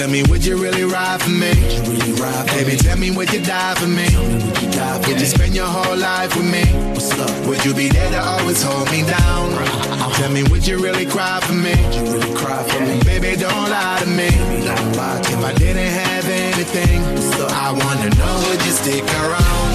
Tell me, would you really ride for me? Baby, tell me, would you die for me? Would you spend your whole life with me? What's up? Would you be there to always hold me down? Tell me, would you really cry for me? Baby, don't lie to me. If I didn't have anything, so I wanna know, would you stick around?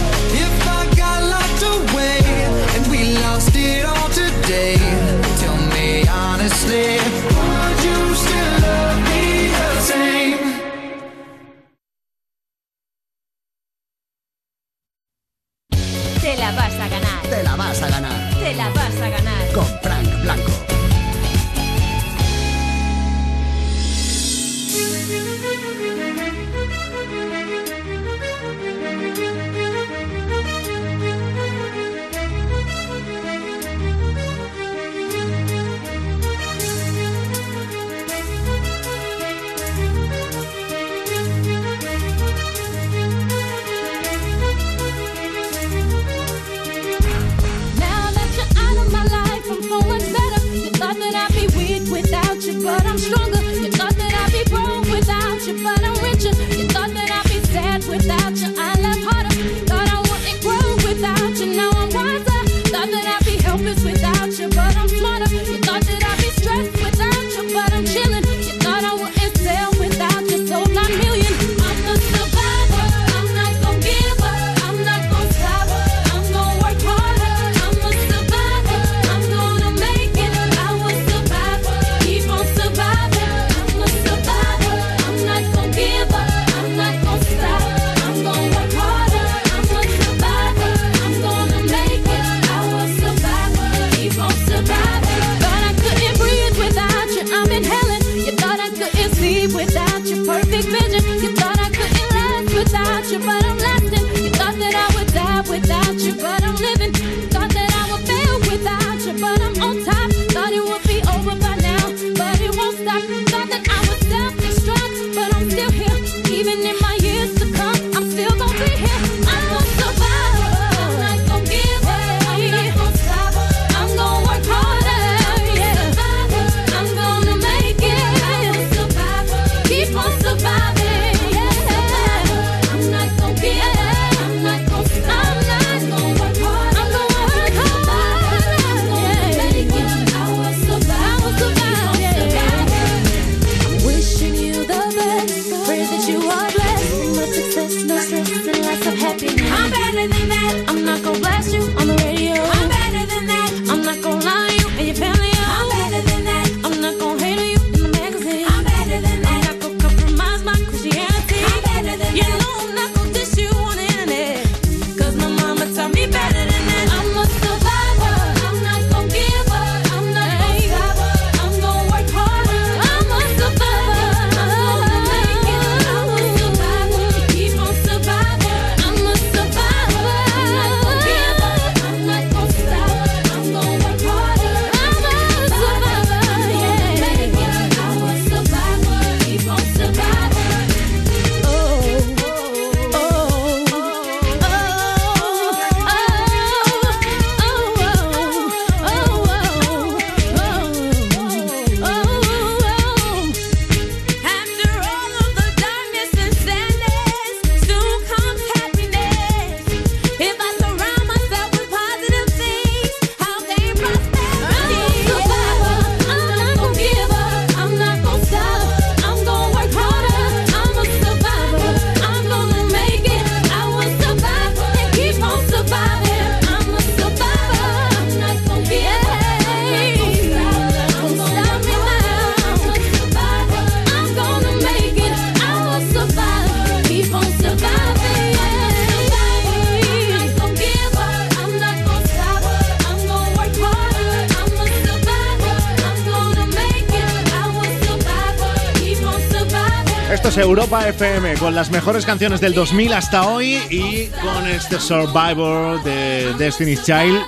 Es Europa FM con las mejores canciones del 2000 hasta hoy y con este Survivor de Destiny's Child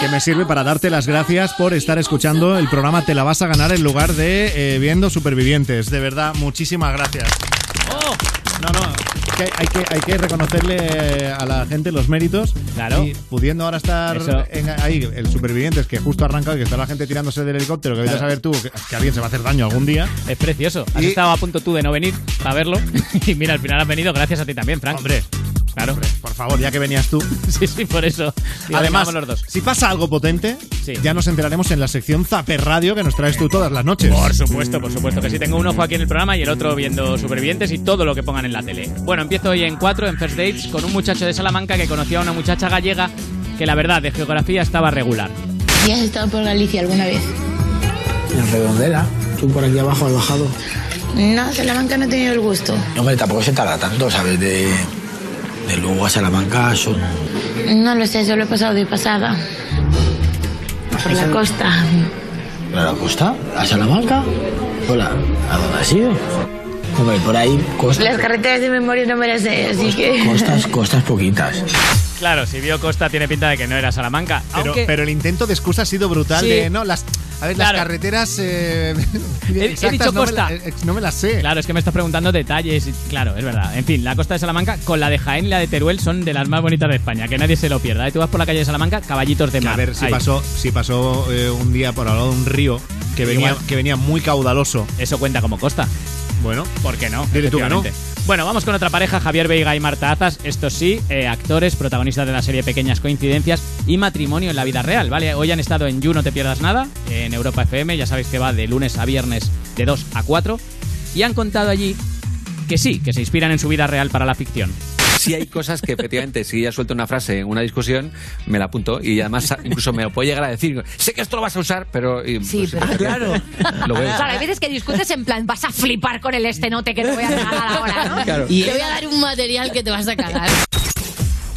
que me sirve para darte las gracias por estar escuchando el programa Te la vas a ganar en lugar de eh, viendo Supervivientes. De verdad, muchísimas gracias. No, no, que hay, que, hay que reconocerle eh, a la gente los méritos. Claro. Y pudiendo ahora estar Eso. en- ahí, el Supervivientes, que justo ha arrancado y que está la gente tirándose del helicóptero, que vete a saber tú que, que alguien se va a hacer daño algún día. Es precioso. Has estado a punto tú de no venir para verlo. (laughs) Y mira, al final has venido gracias a ti también, Frank. Hombre. Claro. Por favor, ya que venías tú. (laughs) Sí, sí, por eso. Digo, Además, los dos. si pasa algo potente, ya nos enteraremos en la sección Zaper Radio que nos traes tú todas las noches. Por supuesto, por supuesto que sí. Tengo un ojo aquí en el programa y el otro viendo Supervivientes y todo lo que pongan en la tele. Bueno, empiezo hoy en 4, en First Dates, con un muchacho de Salamanca que conocía a una muchacha gallega que la verdad de geografía estaba regular. ¿Y has estado por Galicia alguna vez? En Redondela, tú por aquí abajo has bajado. No, Salamanca no he tenido el gusto. Hombre, tampoco se tarda tanto, ¿sabes? De, de Lugo a Salamanca son... No lo sé, solo he pasado de pasada. Por la costa. ¿A la costa? ¿A Salamanca? Hola, ¿a dónde has ido? Hombre, por ahí costas, Las carreteras de memoria no me las sé, así que... costas, costas poquitas. Claro, si vio Costa tiene pinta de que no era Salamanca. Pero, aunque pero el intento de excusa ha sido brutal Sí. de no las a ver Claro. las carreteras eh, (laughs) He- he exactas dicho no me Costa. la- eh, no me las sé Claro, es que me estás preguntando detalles. Claro, es verdad. En fin, la costa de Salamanca con la de Jaén y la de Teruel son de las más bonitas de España. Que nadie se lo pierda. Tú vas por la calle de Salamanca, caballitos de mar. a ver si Ahí. pasó si pasó eh, un día por al lado de un río que venía Igual. que venía muy caudaloso Eso cuenta como costa. bueno ¿Por qué no? Dile tú que no. Bueno, vamos con otra pareja, Javier Veiga y Marta Azas. Estos sí, eh, actores, protagonistas de la serie Pequeñas Coincidencias y matrimonio en la vida real, ¿vale? Hoy han estado en You No Te Pierdas Nada, en Europa FM, ya sabéis que va de lunes a viernes de 2 a 4, y han contado allí que sí, que se inspiran en su vida real para la ficción. Sí hay cosas que efectivamente, si ella suelta una frase en una discusión, me la apunto y además incluso me lo puede llegar a decir. Sé que esto lo vas a usar, pero... y, Sí, pues, pero- claro. Lo veo. Claro, hay veces que discutes en plan, vas a flipar con el estenote que te voy a regalar ahora, ¿no? Claro. Y te voy a dar un material que te vas a cagar.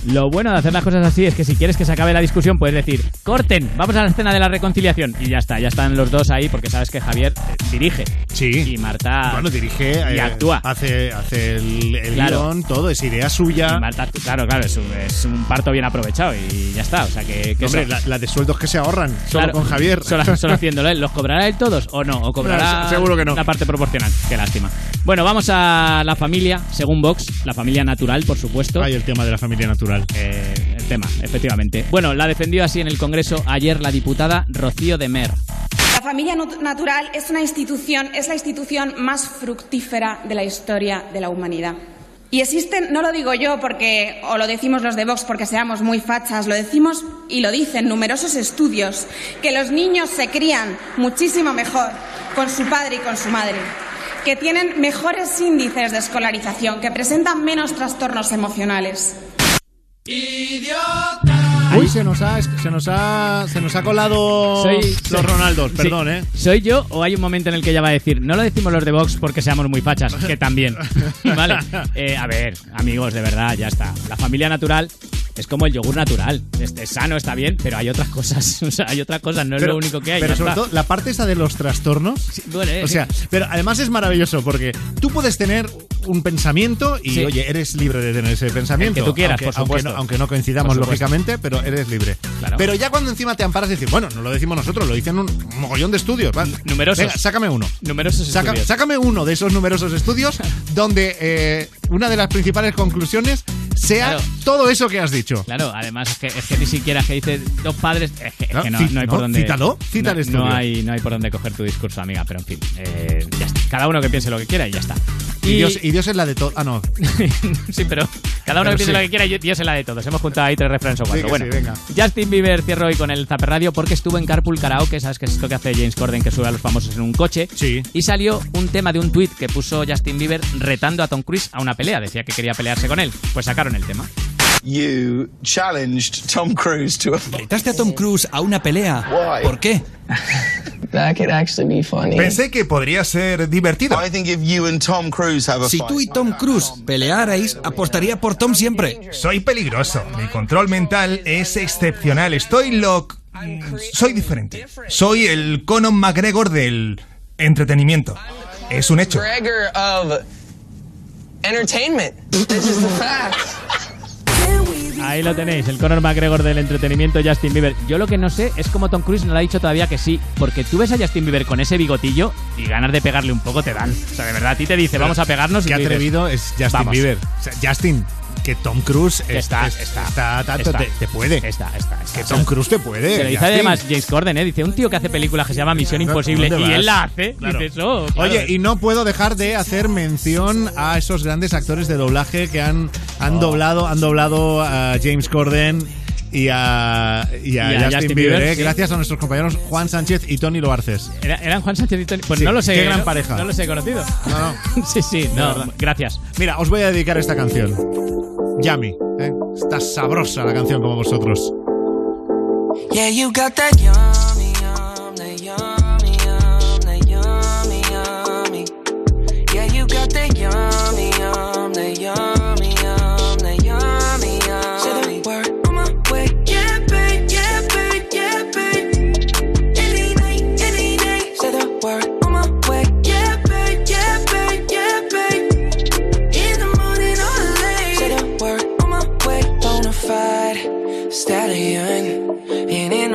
Lo bueno de hacer las cosas así es que si quieres que se acabe la discusión, puedes decir, corten, vamos a la escena de la reconciliación. Y ya está, ya están los dos ahí porque sabes que Javier eh, dirige. Sí. Y Marta... bueno dirige y eh, actúa. hace hace el, el Claro. guion todo es idea suya Y Marta, claro, claro, es un, es un parto bien aprovechado y ya está. O sea que, que hombre la, la de sueldos que se ahorran solo Claro, con Javier Solo, (laughs) solo haciéndolo él. ¿Los cobrará él todos o no? ¿O cobrará No, seguro que no. la parte proporcional? Qué lástima. Bueno, vamos a la familia, según Vox, la familia natural, por supuesto. hay el tema de la familia natural El tema, efectivamente. Bueno, la defendió así en el Congreso ayer la diputada Rocío de Mer. La familia nat- natural es una institución, es la institución más fructífera de la historia de la humanidad. Y existen, no lo digo yo porque, o lo decimos los de Vox porque seamos muy fachas, lo decimos y lo dicen numerosos estudios, que los niños se crían muchísimo mejor con su padre y con su madre, que tienen mejores índices de escolarización, que presentan menos trastornos emocionales. Uy, se nos ha se nos ha se nos ha colado Soy- los soy- Ronaldos, Sí. perdón, eh. ¿Soy yo o hay un momento en el que ella va a decir, no lo decimos los de Vox porque seamos muy fachas? Que también. (laughs) vale. Eh, a ver, amigos, de verdad, ya está. La familia natural es como el yogur natural. Es, es sano, está bien, pero hay otras cosas. (laughs) O sea, hay otras cosas, no es Pero- lo único que hay. Pero sobre está. todo la parte esa de los trastornos. duele, o sí. sea, pero además es maravilloso porque tú puedes tener un pensamiento y Sí. oye, eres libre de tener ese pensamiento. El que tú quieras, aunque, por aunque supuesto. no, aunque no coincidamos lógicamente, pero eres libre. Claro. Pero ya cuando encima te amparas y decir, bueno, no lo decimos nosotros, lo dicen un mogollón de estudios. Numerosos. Venga, sácame uno. Numerosos Saca- estudios. sácame uno de esos numerosos estudios (laughs) donde eh, una de las principales conclusiones sea Claro. todo eso que has dicho. Claro, además es que, es que ni siquiera que dice dos padres, es que, es No, que no, ci- no hay por dónde. cítalo, cita el no, estudio. no hay, no hay por dónde coger tu discurso, amiga, pero en fin, eh, ya está. Cada uno que piense lo que quiera y ya está. Y, Dios, y Dios es la de todo. Ah, no. (laughs) sí, pero cada uno Pero que piense sí. lo que quiera y Dios es la de todos. Hemos juntado ahí tres refranes o cuatro. bueno, sí, venga. Justin Bieber cierro hoy con el Zapper Radio porque estuvo en Carpool Karaoke, ¿sabes que es esto que hace James Corden que sube a los famosos en un coche? Sí. Y salió un tema de un tuit que puso Justin Bieber retando a Tom Cruise a una pelea. Decía que quería pelearse con él. Pues sacaron el tema. You challenged Tom Cruise to a ¿Retaste a Tom Cruise a una pelea? ¿Por qué? (laughs) That could actually be funny. Pensé que podría ser divertido. I think if you and Tom Cruise have a Si fight, tú y Tom Cruise pelearais, apostaría por Tom siempre. Soy peligroso. Mi control mental es excepcional. Estoy lo... Soy diferente. Soy el Conor McGregor del entretenimiento. Es un hecho. McGregor of entertainment. This is the facts. Ahí lo tenéis, el Conor McGregor del entretenimiento Justin Bieber. Yo lo que no sé es como Tom Cruise no le ha dicho todavía que sí, porque tú ves a Justin Bieber con ese bigotillo y ganas de pegarle un poco te dan. O sea, de verdad, a ti te dice, vamos a pegarnos. y Qué dices, atrevido es Justin "Vamos". Bieber. O sea, Justin, que Tom Cruise es- Está, es- está, está tanto, está. te, te puede. Está, está, está. Que Tom Cruise te puede. Se lo dice además James Corden, ¿eh? Dice, un tío que hace películas que se llama Misión Imposible ¿Dónde y él la hace. Claro. Dices, oh, claro. Oye, y no puedo dejar de hacer mención a esos grandes actores de doblaje que han, han Oh. doblado, han doblado a James Corden y a, y a Y a Justin, Justin Bieber, Bieber, ¿eh? sí. gracias a nuestros compañeros Juan Sánchez y Tony Loarces. ¿Era- ¿Eran Juan Sánchez y Tony? Pues Sí, no lo sé. qué gran ¿no? pareja. No los he conocido. No, no. (laughs) sí, sí, no. Gracias. Mira, os voy a dedicar esta canción. Yummy. ¿eh? Está sabrosa la canción como vosotros. Yeah, you got that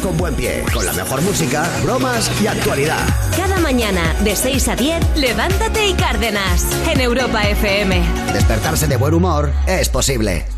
Con buen pie, con la mejor música, bromas y actualidad. Cada mañana de 6 a 10, levántate y cárdenas en Europa FM. Despertarse de buen humor es posible.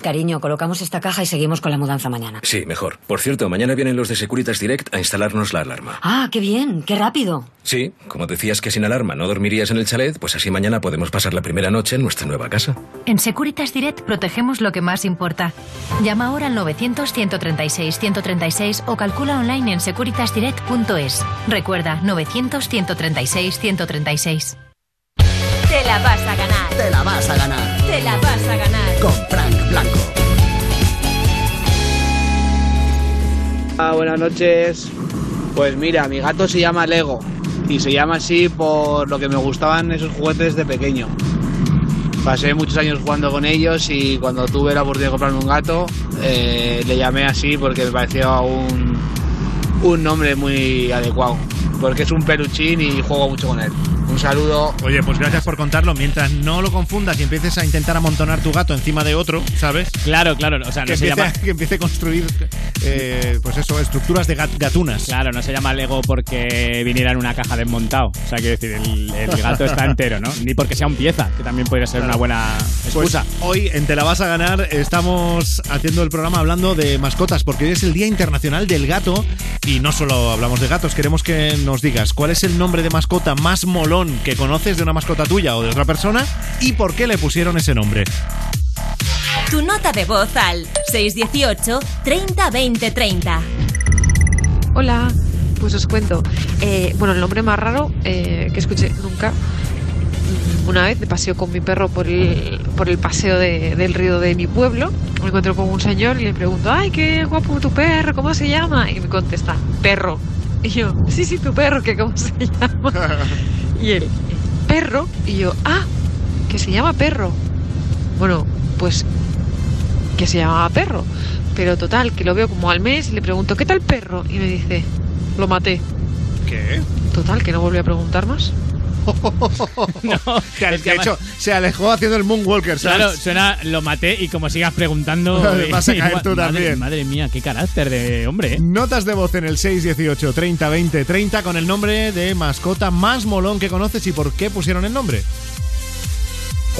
cariño, colocamos esta caja y seguimos con la mudanza mañana. Sí, mejor. Por cierto, mañana vienen los de Securitas Direct a instalarnos la alarma. Ah, qué bien, qué rápido. Sí, como decías que sin alarma no dormirías en el chalet, pues así mañana podemos pasar la primera noche en nuestra nueva casa. En Securitas Direct protegemos lo que más importa. Llama ahora al 900-136-136 o calcula online en securitasdirect.es. Recuerda, 900-136-136. Te la vas a ganar. Te la vas a ganar. Te la vas a ganar. Con Frank Blanco. Ah, buenas noches. Pues mira, mi gato se llama Lego y se llama así por lo que me gustaban esos juguetes de pequeño. Pasé muchos años jugando con ellos y cuando tuve la oportunidad de comprarme un gato, eh, le llamé así porque me pareció un, un nombre muy adecuado. Porque es un peluchín y juego mucho con él. Un saludo. Oye, pues gracias por contarlo. Mientras no lo confundas y empieces a intentar amontonar tu gato encima de otro, ¿sabes? Claro, claro. O sea, que, no se empiece, llama. a, que empiece a construir, eh, pues eso, estructuras de gat- gatunas. Claro, no se llama Lego porque viniera en una caja desmontado. O sea, quiero decir, el, el gato está entero, ¿no? Ni porque sea un pieza, que también podría ser una buena Pues excusa. hoy en Te la vas a ganar estamos haciendo el programa hablando de mascotas porque hoy es el Día Internacional del Gato y no solo hablamos de gatos, queremos que nos digas cuál es el nombre de mascota más molón que conoces de una mascota tuya o de otra persona y por qué le pusieron ese nombre. Tu nota de voz al 618 30 20 30. Hola, pues os cuento. Eh, bueno, el nombre más raro eh, que escuché nunca. mm, Una vez me paseo con mi perro por el, por el paseo de- del río de mi pueblo. Me encuentro con un señor y le pregunto, ay, qué guapo tu perro, ¿cómo se llama? Y me contesta, perro. Y yo, sí, sí, tu perro, que cómo se llama. (laughs) Y él, perro. Y yo, ah, que se llama perro. Bueno, pues que se llamaba perro. Pero total, que lo veo como al mes y le pregunto, ¿qué tal perro? Y me dice, lo maté. ¿Qué? Total, que no volví a preguntar más. (laughs) es que de hecho se alejó haciendo el Moonwalker, ¿sabes? Claro, suena, lo maté y como sigas preguntando. (laughs) Vas a caer tú madre- también. Madre mía, qué carácter de hombre, ¿eh? Notas de voz en el 618 30 20 30 con el nombre de mascota más molón que conoces y por qué pusieron el nombre.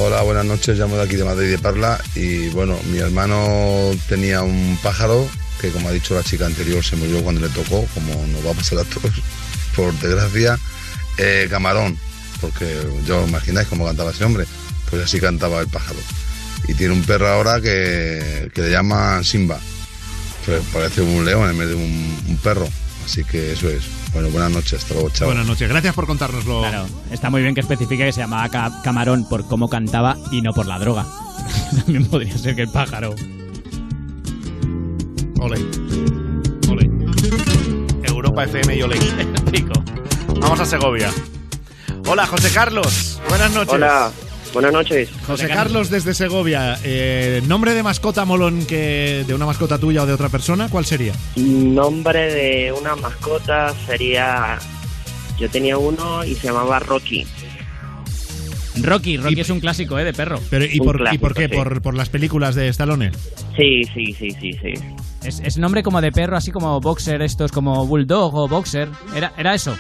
Hola, buenas noches, llamo de aquí de Madrid de Parla y bueno, mi hermano tenía un pájaro que como ha dicho la chica anterior se murió cuando le tocó, como nos va a pasar a todos, (laughs) por desgracia, eh, camarón, porque yo imagináis cómo cantaba ese hombre, pues así cantaba el pájaro. Y tiene un perro ahora que, que le llama Simba, pues parece un león en vez de un, un perro, así que eso es. Bueno, buenas noches, hasta luego, chao. Buenas noches, gracias por contárnoslo. Claro, está muy bien que especifique que se llamaba Ca- Camarón por cómo cantaba y no por la droga. (laughs) También podría ser que el pájaro. Ole. Ole. Europa FM y Ole. (laughs) Pico. Vamos a Segovia. Hola, José Carlos. Buenas noches. Hola, buenas noches. José Carlos desde Segovia. Eh, ¿Nombre de mascota molón que de una mascota tuya o de otra persona? ¿Cuál sería? Nombre de una mascota sería. Yo tenía uno y se llamaba Rocky. Rocky, Rocky es un clásico, ¿eh? De perro. Pero, ¿y, por, ¿Y clásico, por qué? sí. ¿Por, por las películas de Stallone? Sí, sí, sí, sí, sí. Es, es nombre como de perro, así como boxer, estos como bulldog o boxer. ¿Era, era eso?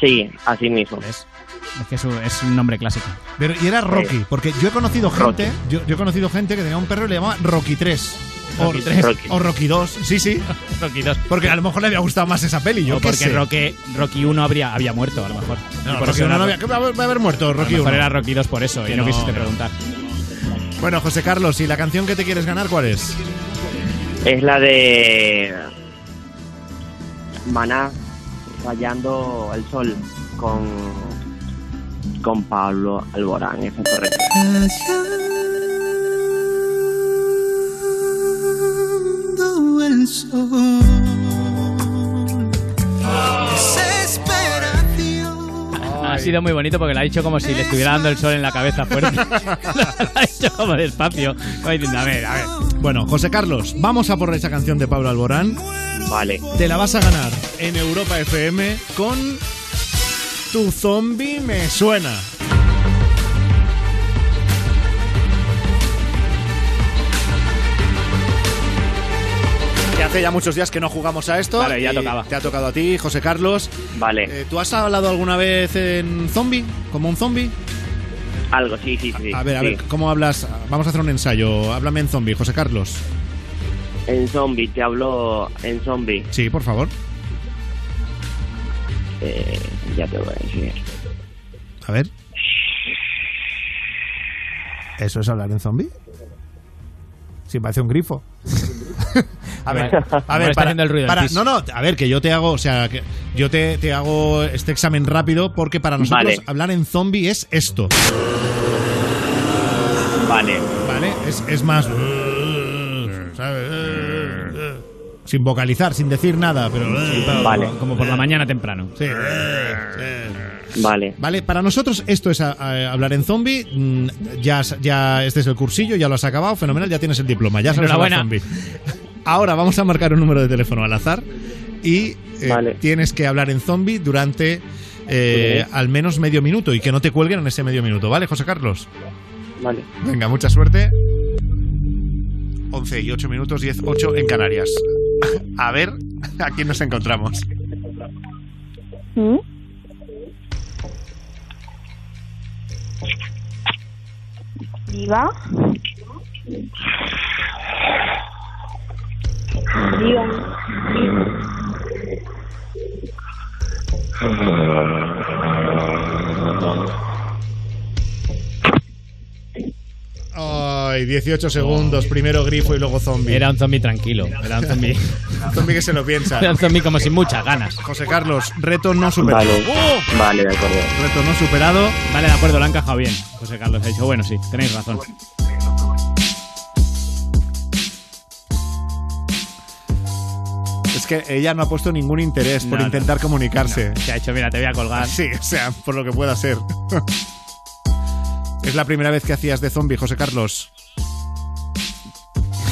Sí, así mismo. Es que es un, es un nombre clásico. Pero, y era Rocky, porque yo he conocido gente, yo, yo he conocido gente que tenía un perro y le llamaba Rocky 3. O Rocky 3. Rocky. o Rocky 2, sí, sí. (laughs) Rocky 2. Porque a lo mejor le había gustado más esa peli, yo o porque sé. Rocky, Rocky 1 habría, había muerto, a lo mejor. No, Rocky eso uno era- no había- ¿qué va a haber- muerto a lo Rocky mejor 1. era Rocky 2 por eso, Que y no, no, quisiste no. preguntar. Bueno, José Carlos, ¿y la canción que te quieres ganar cuál es? Es la de. Maná rayando el sol con. con Pablo Alborán, eso es correcto. el sol. Desesperación. Ha sido muy bonito porque lo ha dicho como si le estuviera dando el sol en la cabeza fuerte. (laughs) lo ha dicho como despacio. Como diciendo, a ver, a ver. Bueno, José Carlos, vamos a por esa canción de Pablo Alborán. Vale. Te la vas a ganar en Europa FM con Tu zombie me suena. Que hace ya muchos días que no jugamos a esto. Vale, ya y tocaba. Te ha tocado a ti, José Carlos. Vale. Eh, ¿Tú has hablado alguna vez en zombie? ¿Como un zombie? Algo, sí, sí, sí. A ver, a sí. ver, ¿cómo hablas? Vamos a hacer un ensayo. Háblame en zombie, José Carlos. En zombie, te hablo en zombie. Sí, por favor. Eh, ya te voy a decir. A ver. ¿Eso es hablar en zombie? Sí, parece un grifo. (laughs) a ver, a ver, para- el ruido para- no, no, a ver, que yo te hago, o sea, que yo te, te hago este examen rápido porque para nosotros Vale. hablar en zombie es esto. Vale. ¿Vale? Es, es más. ¿sabes? Sin vocalizar, sin decir nada, pero. Vale. Como por la mañana temprano. Sí. Vale. Vale, para nosotros esto es a- a- hablar en zombie. Mm, Ya, ya este es el cursillo, ya lo has acabado, fenomenal, ya tienes el diploma, ya sabes hablar zombie. Ahora vamos a marcar un número de teléfono al azar y eh, tienes que hablar en zombie durante eh, al menos medio minuto y que no te cuelguen en ese medio minuto, ¿vale, José Carlos? Vale. Venga, mucha suerte. 11 y 8 minutos, 10, 8 en Canarias. (laughs) A ver (laughs) a quién nos encontramos. Diga. Ay, 18 segundos, primero grifo y luego zombie. Era un zombie tranquilo. Era un zombie. zombie que se lo piensa. Era un zombie como sin muchas ganas. José Carlos, reto no superado. Vale. ¡Oh! Vale, de acuerdo. Reto no superado. Vale, de acuerdo, lo ha encajado bien. José Carlos ha dicho, bueno, sí, tenéis razón. Es que ella no ha puesto ningún interés por no. intentar comunicarse. Se ha hecho, mira, te voy a colgar. Sí, o sea, por lo que pueda ser. es la primera vez que hacías de zombie, José Carlos.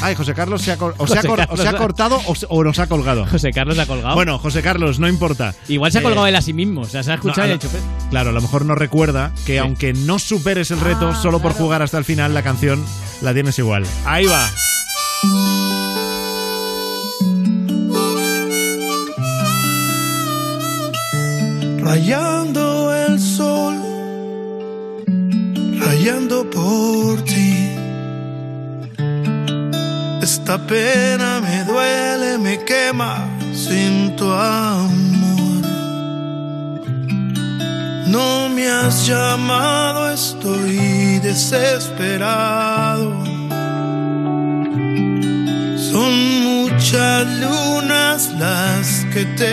Ay, José Carlos se ha, o se ha o se cortado o, se- o nos ha colgado. José Carlos ha colgado. Bueno, José Carlos, no importa. Igual se ha Eh, colgado él a sí mismo. O sea, se ha escuchado no, y ha lo- Claro, a lo mejor no recuerda que aunque no superes el reto, solo por jugar hasta el final, la canción la tienes igual. Ahí va. Rayando el sol, rayando por ti. Esta pena me duele, me quema sin tu amor. No me has llamado, estoy desesperado. Son muchas lunas las que te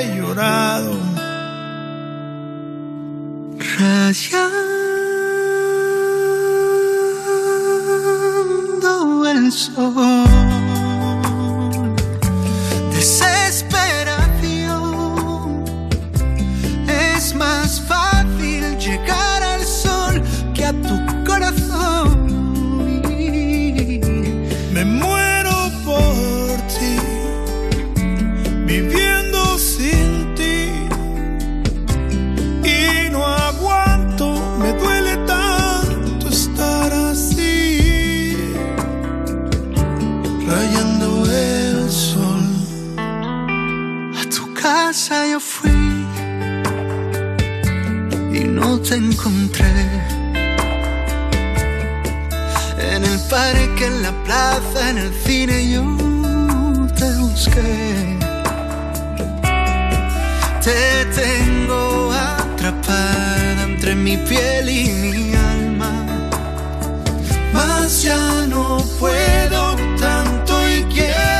he llorado. Rayando el sol. Fui y no te encontré. En el parque, en la plaza, en el cine yo te busqué. Te tengo atrapada entre mi piel y mi alma. Mas ya no puedo tanto y quiero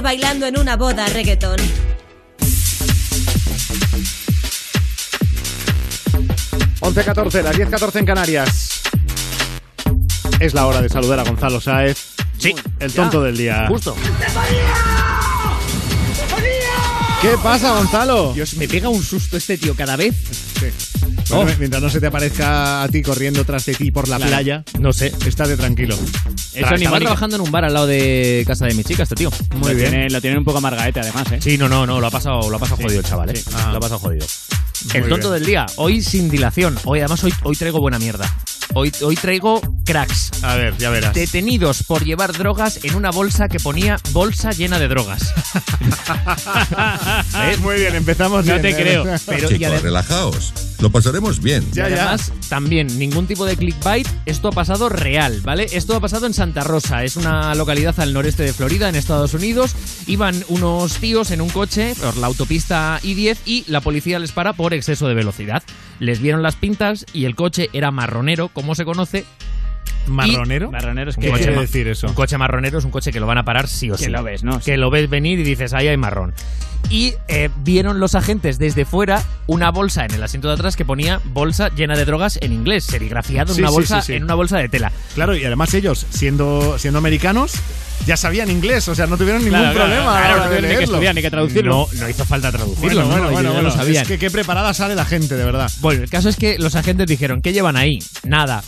bailando en una boda reggaetón. Once 14, las 10.14 en Canarias. Es la hora de saludar a Gonzalo Sáez. Sí. El tonto del día. Justo. ¿Qué pasa, Gonzalo? Dios, me pega un susto este tío cada vez. Bueno, Mientras no se te aparezca a ti corriendo tras de ti por la Claro. playa, No sé. estate tranquilo. Eso ni estaba trabajando en un bar al lado de casa de mi chica, este tío. Muy bien. Tiene- lo tienen un poco amargaete, además, ¿eh? Sí, no, no, no, lo ha pasado, lo ha pasado jodido el chaval, ¿eh? Ah. Lo ha pasado jodido. Muy el tonto bien. del día, hoy sin dilación. Hoy, además, hoy, hoy traigo buena mierda. Hoy, hoy traigo cracks. A ver, ya verás. Detenidos por llevar drogas en una bolsa que ponía bolsa llena de drogas. (laughs) ¿Eh? Muy bien, empezamos No bien, te ¿eh? creo. (laughs) Pero, Chicos, relajaos. Lo pasaremos bien. y además, también, ningún tipo de clickbait. Esto ha pasado real, ¿vale? Esto ha pasado en Santa Rosa. Es una localidad al noreste de Florida, en Estados Unidos. Iban unos tíos en un coche por la autopista I-10 y la policía les para por exceso de velocidad. Les vieron las pintas y el coche era marronero, como se conoce. ¿Marronero? Marronero es ¿Qué que... quiere decir eso? Un coche marronero es un coche que lo van a parar sí o Que sí. lo ves, ¿no? Que lo ves venir y dices, ahí hay marrón. Y eh, vieron los agentes desde fuera una bolsa en el asiento de atrás que ponía bolsa llena de drogas en inglés, serigrafiado en Sí, una bolsa sí, en una bolsa de tela. Claro, y además ellos, siendo, siendo americanos, ya sabían inglés, o sea, no tuvieron ningún Claro, claro, problema. claro, hora de tuvieron ni que leerlo. estudiar ni que traducirlo. No, no hizo falta traducirlo, Bueno, lo sabían. Es que qué preparada sale la gente, de verdad. Bueno, el caso es que los agentes dijeron, ¿qué llevan ahí? Nada.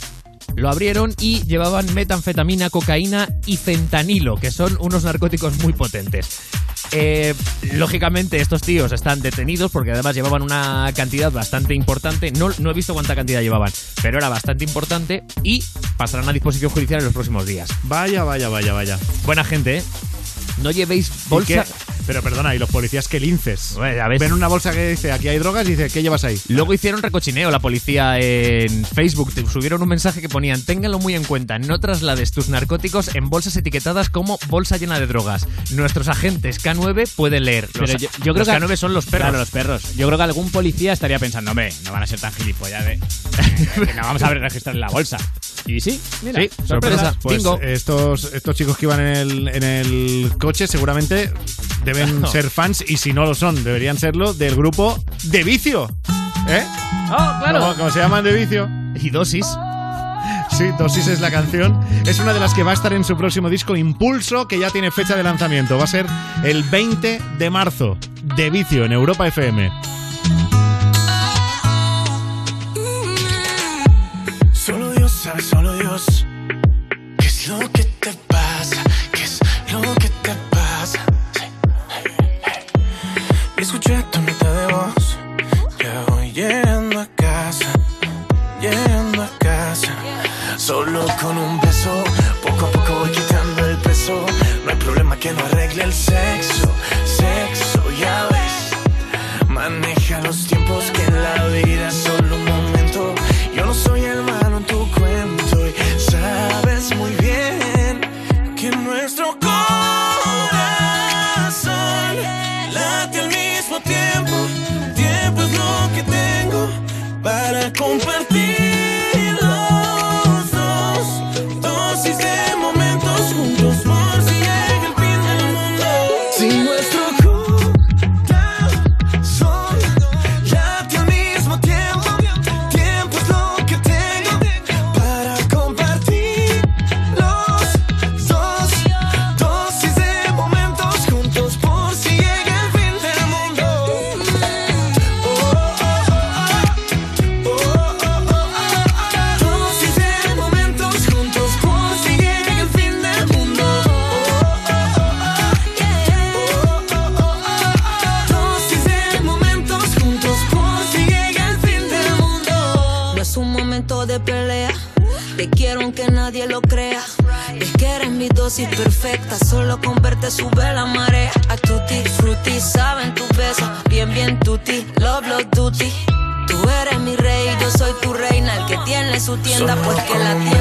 Lo abrieron y llevaban metanfetamina, cocaína y fentanilo, que son unos narcóticos muy potentes. Eh, lógicamente estos tíos están detenidos porque además llevaban una cantidad bastante importante. No, no he visto cuánta cantidad llevaban, pero era bastante importante y pasarán a disposición judicial en los próximos días. Vaya, vaya, vaya, vaya. Buena gente, ¿eh? No llevéis ¿Y bolsa. Pero perdona, ¿y los policías qué linces? Bueno. Ven una bolsa que dice aquí hay drogas y dice, ¿qué llevas ahí? Luego hicieron recochineo la policía en Facebook. Te subieron un mensaje que ponían: Ténganlo muy en cuenta, no traslades tus narcóticos en bolsas etiquetadas como bolsa llena de drogas. Nuestros agentes K9 pueden leer. Los, Pero yo, yo creo los que K9 son los perros. Claro, los perros. Yo creo que algún policía estaría pensando, hombre, no van a ser tan gilipollas de. (laughs) que no vamos a ver registrar en la bolsa. Y sí, mira, Sí, sorpresa. Pues Bingo. estos, estos chicos que iban en el, en el coche seguramente deben Claro. (laughs) ser fans y si no lo son, deberían serlo del grupo De Vicio. ¿Eh? Oh, claro. ¿Cómo, cómo se llaman De Vicio? Y dosis. Sí, Dosis es la canción. Es una de las que va a estar en su próximo disco Impulso, que ya tiene fecha de lanzamiento. Va a ser el 20 de marzo. De Vicio en Europa FM. Llegando a casa. Solo con un beso. Poco a poco voy quitando el peso. No hay problema que no arregle el sexo. Sexo, ya ves. Maneja los tiempos que en la vida es dosis perfecta, solo con verte sube la marea. A tutti frutti, saben tu beso, bien bien tutti, love love tutti. Tú eres mi rey, yo soy tu reina, el que tiene su tienda, pues que la un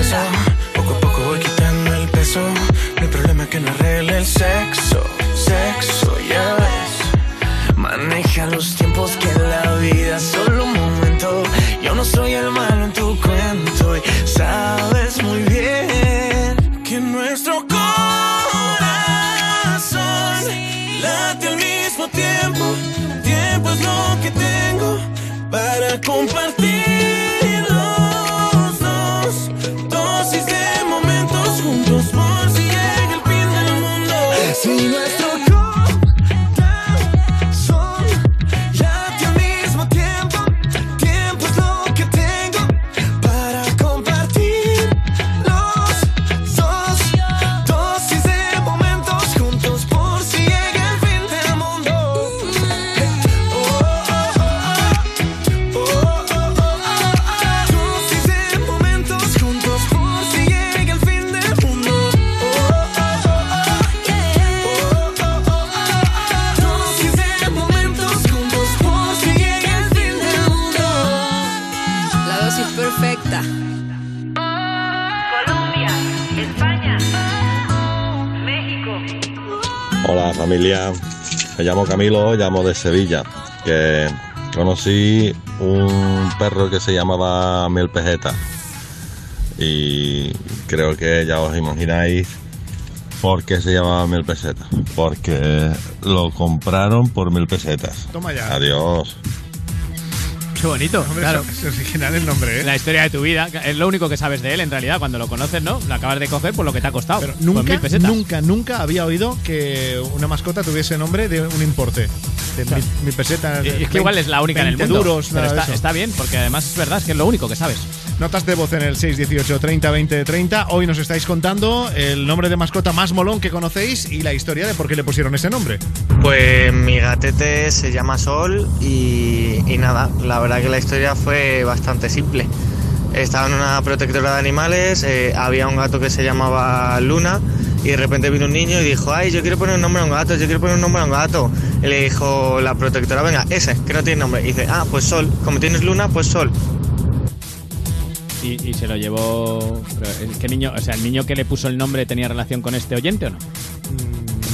Camilo, llamo de Sevilla, que conocí un perro que se llamaba Mil Pejeta y creo que ya os imagináis por qué se llamaba Mil Pesetas, porque lo compraron por mil pesetas. Toma ya. Adiós. Qué bonito, Hombre, claro. Es es original el nombre, ¿eh? La historia de tu vida, es lo único que sabes de él en realidad. Cuando lo conoces, ¿no? Lo acabas de coger por lo que te ha costado. Pues Nunca, nunca, nunca había oído que una mascota tuviese nombre de un importe. De mil, mil pesetas. Y es que igual es la única en el 20 mundo. duros, pero está, está bien, porque además es verdad, es que es lo único que sabes. Notas de voz en el 618 30 20 30. Hoy nos estáis contando el nombre de mascota más molón que conocéis y la historia de por qué le pusieron ese nombre. Pues mi gatete se llama Sol y, nada, la verdad que la historia fue bastante simple. Estaba en una protectora de animales, eh, había un gato que se llamaba Luna y de repente vino un niño y dijo, ay, yo quiero poner un nombre a un gato, yo quiero poner un nombre a un gato. Y le dijo la protectora, venga, ese, que no tiene nombre. Y dice, ah, pues Sol, como tienes Luna, pues Sol. Y, y se lo llevó. ¿eh, ¿Qué niño? O sea, ¿el niño que le puso el nombre tenía relación con este oyente o no?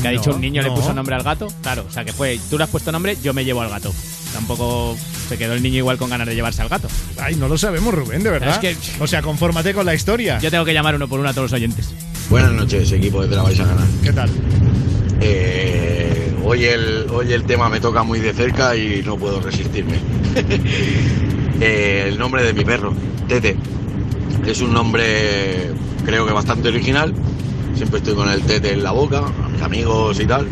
Que ha no, dicho un niño le puso nombre al gato. Claro, o sea que fue, tú le has puesto nombre, yo me llevo al gato. Tampoco se quedó el niño igual con ganas de llevarse al gato. Ay, no lo sabemos, Rubén, de verdad. Es O sea, confórmate con la historia. Yo tengo que llamar uno por uno a todos los oyentes. Buenas noches, equipo de Te la vais a ganar. ¿Qué tal? Eh, hoy, el, hoy el tema me toca muy de cerca y no puedo resistirme. (laughs) Eh, el nombre de mi perro, Tete. Es un nombre creo que bastante original. Siempre estoy con el Tete en la boca, a mis amigos y tal.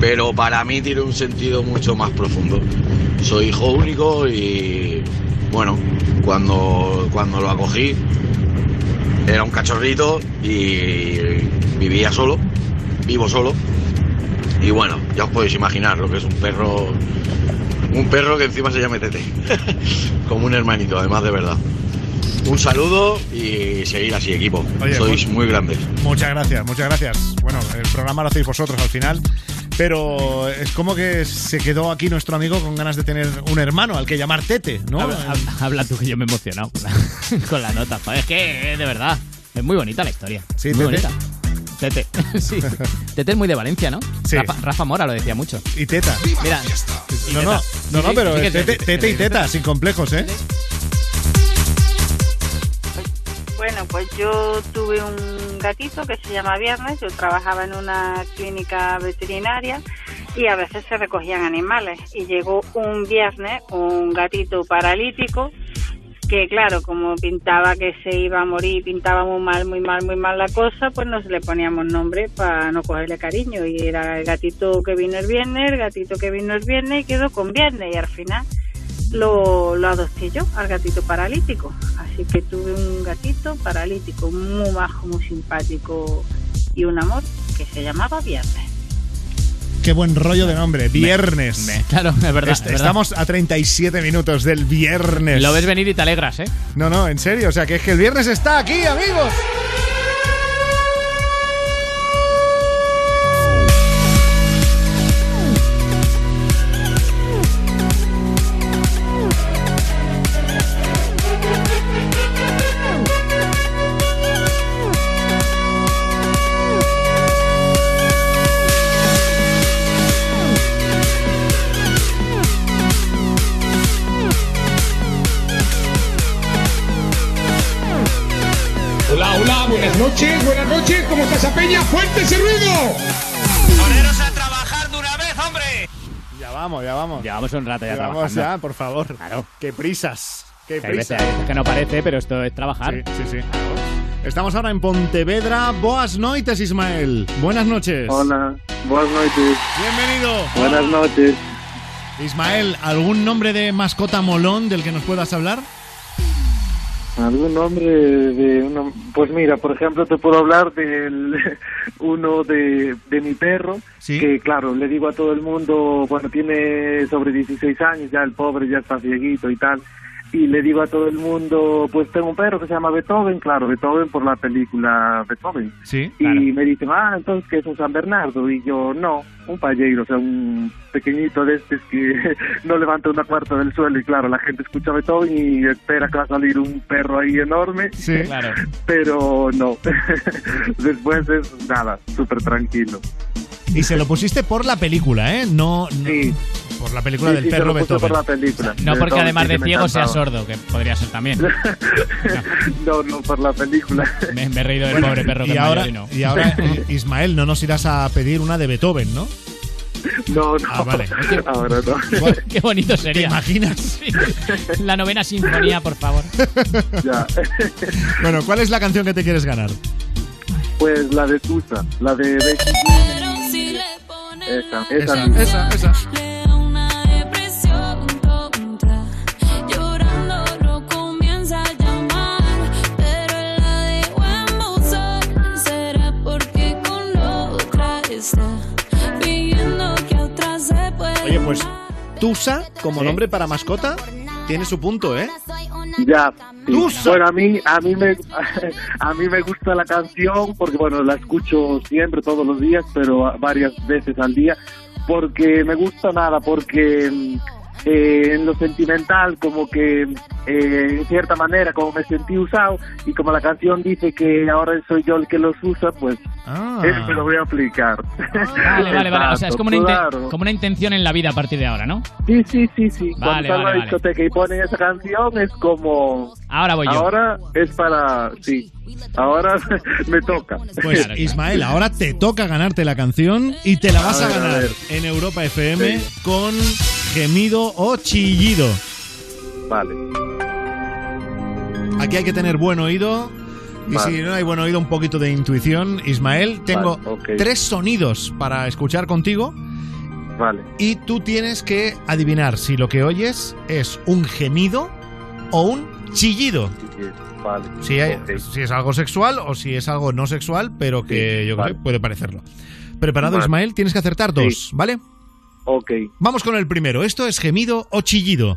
Pero para mí tiene un sentido mucho más profundo. Soy hijo único y bueno, cuando, cuando lo acogí era un cachorrito y vivía solo, vivo solo. Y bueno, ya os podéis imaginar lo que es un perro, un perro que encima se llame Tete, (laughs) como un hermanito, además de verdad. Un saludo y seguir así, equipo. Oye, Sois pues- muy grandes. Muchas gracias, muchas gracias. Bueno, el programa lo hacéis vosotros al final. Pero es como que se quedó aquí nuestro amigo con ganas de tener un hermano al que llamar Tete, ¿no? Habla, tú que yo me he emocionado con la, (laughs) con la nota. Es que, eh, de verdad, es muy bonita la historia. Sí, muy Tete. bonita. Tete. (laughs) sí. (laughs) Tete es muy de Valencia, ¿no? Sí. Rafa, Rafa Mora lo decía mucho. Y Teta. Mira. y No, Teta. no, Sí, no, no, sí, pero tete, tete y teta, sin complejos, ¿eh? Pues yo tuve un gatito que se llama Viernes, yo trabajaba en una clínica veterinaria y a veces se recogían animales. Y llegó un viernes un gatito paralítico que claro, como pintaba que se iba a morir, pintaba muy mal, muy mal, muy mal la cosa, pues nos le poníamos nombre para no cogerle cariño. Y era el gatito que vino el viernes, el gatito que vino el viernes y quedó con viernes. Y al final lo, lo adopté yo al gatito paralítico. Así que tuve un gatito paralítico muy majo, muy simpático y un amor que se llamaba Viernes. Qué buen rollo de nombre, viernes. Claro, es verdad, Est- es verdad. Estamos a 37 minutos del viernes. Lo ves venir y te alegras, ¿eh? No, no, en serio. O sea, que es que el viernes está aquí, amigos. ¡Fuerte ese ruido! ¡Poneros a trabajar de una vez, hombre! Ya vamos, ya vamos. Llevamos un rato ya Ya vamos trabajando. ya, por favor. Claro. Qué prisas. Qué Que hay veces, prisas. hay veces que no parece, pero esto es trabajar. Sí, sí, sí. Estamos ahora en Pontevedra. Boas noites, Ismael. Buenas noches. Hola, buenas noches. Bienvenido. Buenas noches. Ismael, ¿algún nombre de mascota molón del que nos puedas hablar? ¿Algún nombre de una... Pues mira, por ejemplo, te puedo hablar del (laughs) uno de, de mi perro, que claro, le digo a todo el mundo, bueno, tiene sobre 16 años, ya el pobre ya está cieguito y tal, y le digo a todo el mundo, pues tengo un perro que se llama Beethoven, claro, Beethoven por la película Beethoven. Sí. Y me dicen, ah, entonces que es un San Bernardo. Y yo, no, un palleiro, o sea, un pequeñito de estos que (laughs) no levanta una cuarta del suelo. Y claro, la gente escucha Beethoven y espera que va a salir un perro ahí enorme. Sí, (laughs) claro. Pero no. (laughs) Después es nada, súper tranquilo. Y se lo pusiste por la película, ¿eh? No, no- por la película Sí, del sí, se perro lo puse Beethoven. por la película. No porque además sí, de ciego sea sordo, que podría ser también. (laughs) no, no, por la película. Me, me he reído del Bueno, pobre perro que y ahora, y no. y ahora, (laughs) eh, Ismael, no nos irás a pedir una de Beethoven, ¿no? No, no. Ah, vale. (laughs) Ahora no. Qué bonito sería. ¿Te imaginas? Sí. La novena sinfonía, por favor. Ya. Bueno, ¿cuál es la canción que te quieres ganar? Pues la de Tusa, la de Becky G. Esa, esa, Esa, esa, esa. depresión tonta. Llorando lo comienza a llamar, pero la dejó en buzón. Será porque con otra está fingiendo que a otra se puede. Oye, pues Tusa, como nombre para mascota, tiene su punto, ¿eh? Ya. sí. Bueno, a mí, a mí me, (laughs) a mí me gusta la canción porque bueno la escucho siempre todos los días, pero varias veces al día, porque me gusta nada, porque mm, eh, en lo sentimental como que eh, en cierta manera como me sentí usado y como la canción dice que ahora soy yo el que los usa, pues Ah. eso me lo voy a aplicar. Vale, vale, vale. O sea, es como una, Claro. como una intención en la vida a partir de ahora, ¿no? Sí, sí, sí, sí. Vale, Cuando a vale, la vale. discoteca y ponen esa canción es como... Ahora voy yo. Ahora es para... Sí. Ahora (laughs) me toca. Pues (laughs) Ismael, ahora te toca ganarte la canción y te la vas A a, ver, a ganar ver. en Europa FM con gemido o chillido. Vale. Aquí hay que tener buen oído. Y Vale. si no hay buen oído, un poquito de intuición. Ismael, tengo Vale, tres sonidos para escuchar contigo. Vale. Y tú tienes que adivinar si lo que oyes es un gemido o un chillido. Vale. Si, hay- Ok. si es algo sexual o si es algo no sexual, pero que yo creo que puede parecerlo. ¿Preparado. Ismael? Tienes que acertar dos, ¿vale? Ok. Vamos con el primero. ¿Esto es gemido o chillido?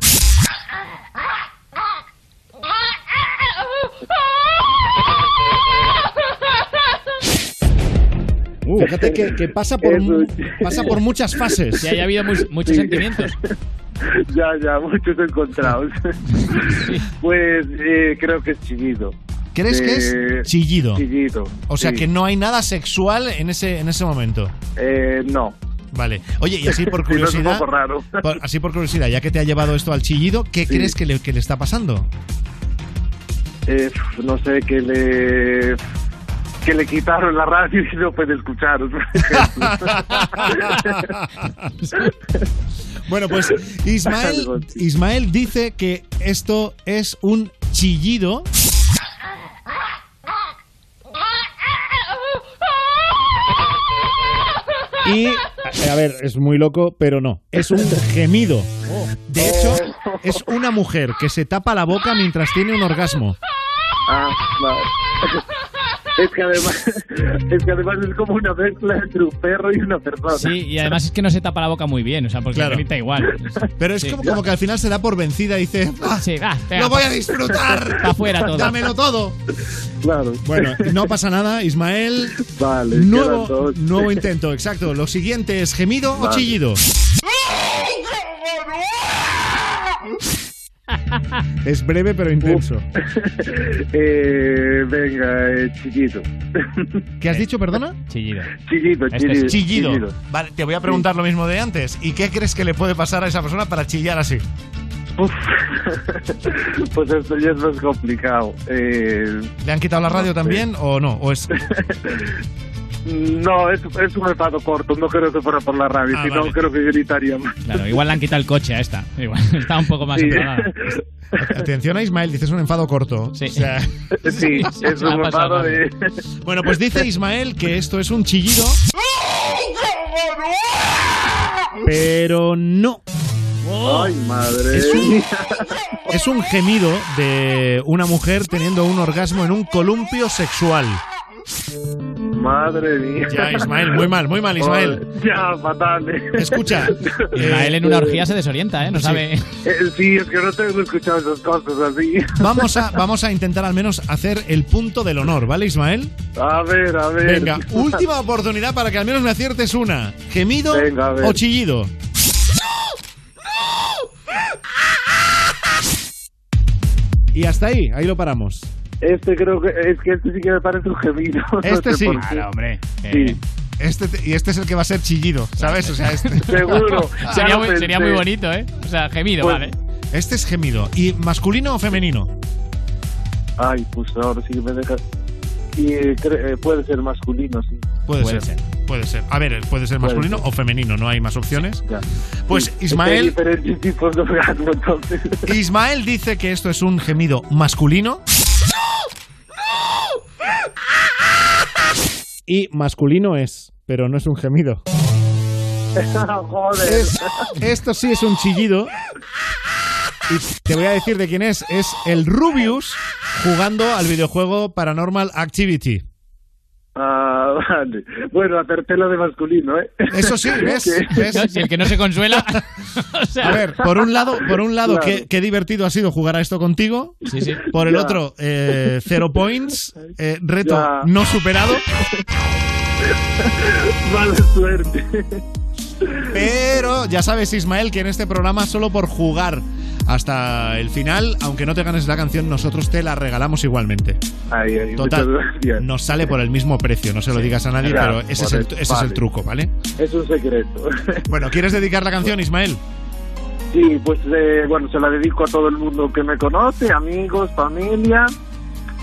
Fíjate que, que pasa, por, pasa por muchas fases. Sí, haya habido mu- muchos Sí. sentimientos. (laughs) ya, ya, muchos encontrados. pues eh, creo que es chillido. ¿Crees que Eh, es chillido? Chillido. O sea sí. que no hay nada sexual en ese, en ese momento. Eh, no. Vale. Oye, y así por (laughs) no curiosidad. poco raro. por- así por curiosidad, ya que te ha llevado esto al chillido, ¿qué crees que le, que le está pasando? Eh, no sé, que le... Que le quitaron la radio y no puede escuchar. (laughs) Bueno, pues Ismael, (laughs) Ismael dice que esto es un chillido. Y, a ver, es muy loco, pero no. Es un gemido. De hecho, es una mujer que se tapa la boca mientras tiene un orgasmo. Ah. Es que además (laughs) es que además es como una mezcla entre un perro y una persona. Sí, y además es que no se tapa la boca muy bien, o sea, porque Claro. grita igual. Pero es Sí. como, como que al final se da por vencida y dice, "Ah, Sí, va, venga, ¡Lo voy a disfrutar! (laughs) pa' fuera todo. ¡Dámelo todo! Claro. Bueno, no pasa nada, Ismael. Vale, Nuevo, nuevo intento, exacto. Lo siguiente es gemido o chillido. (laughs) Es breve pero intenso. (laughs) eh, venga, eh, chillido. (laughs) ¿Qué has dicho, perdona? Chillido. Chillido, Este chillido. es chillido. chillido. Vale, te voy a preguntar lo mismo de antes. ¿Y qué crees que le puede pasar a esa persona para chillar así? Uf. pues esto ya es más complicado. Eh, ¿Le han quitado la radio no sé. también o no? ¿O es... No, es, es un enfado corto, no creo que fuera por la radio, Ah, si no vale. creo que gritaría más. Claro, igual le han quitado el coche a esta. Igual (laughs) está un poco más Sí. enfadada. Atención a Ismael, dices un enfado corto. Sí. O sea- Sí, es un enfado de... Bueno, pues dice Ismael que esto es un chillido, pero no. Ay, madre Es un, es un gemido de una mujer teniendo un orgasmo en un columpio sexual. Madre mía. Ya, Ismael, muy mal, muy mal, Ismael. Ya, fatal. eh. Escucha. (laughs) Ismael en una orgía se desorienta, ¿eh? No Sí. sabe. Eh, sí, es que no tengo escuchado esas cosas así. Vamos a, vamos a intentar al menos hacer el punto del honor, ¿vale, Ismael? A ver, a ver. Venga, última oportunidad para que al menos me aciertes una. ¿Gemido Venga, o chillido? Y hasta ahí, ahí lo paramos. Este creo que es que este sí que me parece un gemido. (laughs) no Este sé sí. Claro, hombre. Sí. Este te- y este es el que va a ser chillido, ¿sabes? O sea, este. (laughs) Seguro. (laughs) Sería muy, sería pensé. muy bonito, ¿eh? O sea, gemido, Pues- vale. Este es gemido. ¿Y masculino o femenino? Ay, pues ahora sí que me deja. Y eh, eh, puede ser masculino, sí. Puede, Puede ser, Puede ser. A ver, puede ser Puede masculino ser. o femenino, no hay más opciones. Ya. Pues Sí, es que Hay Ismael, diferentes tipos de orgasmo, entonces. Ismael dice que esto es un gemido masculino. (laughs) Y masculino es, pero no es un gemido. (laughs) Joder. Es- esto sí es un chillido. Y te voy a decir de quién es. Es el Rubius jugando al videojuego Paranormal Activity. Ah, (laughs) vale. Bueno, acerté lo de masculino, ¿eh? Eso sí, (laughs) ¿ves? ¿Ves? Si el que no se consuela. (laughs) o sea, A ver, por un lado, por un lado Claro. qué, qué divertido ha sido jugar a esto contigo. Sí, sí. Por el Ya. otro, eh, cero points, eh, reto Ya. no superado. Mala suerte. Pero ya sabes, Ismael, que en este programa solo por jugar hasta el final, aunque no te ganes la canción, nosotros te la regalamos igualmente. Ay, ay, Total, nos sale por el mismo precio, no se lo digas a nadie, pero ese, es el, ese es el truco, ¿vale? Es un secreto. (laughs) Bueno, ¿quieres dedicar la canción, Ismael? Sí, pues eh, bueno, se la dedico a todo el mundo que me conoce, amigos, familia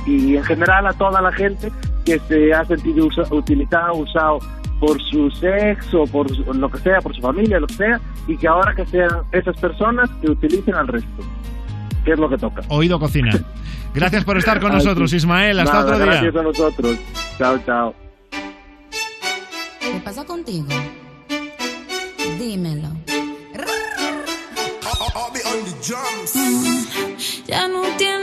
y en general a toda la gente que se ha sentido usa- utilizado, usado por su sexo, por su- lo que sea, por su familia, lo que sea, y que ahora que sean esas personas que utilicen al resto, que es lo que toca. Oído Cocina. (laughs) Gracias por estar con Así. nosotros, Ismael. Hasta Nada, otro día. Gracias a nosotros. Chao, chao. ¿Qué pasa contigo? Dímelo. Mm, Ya no tiene.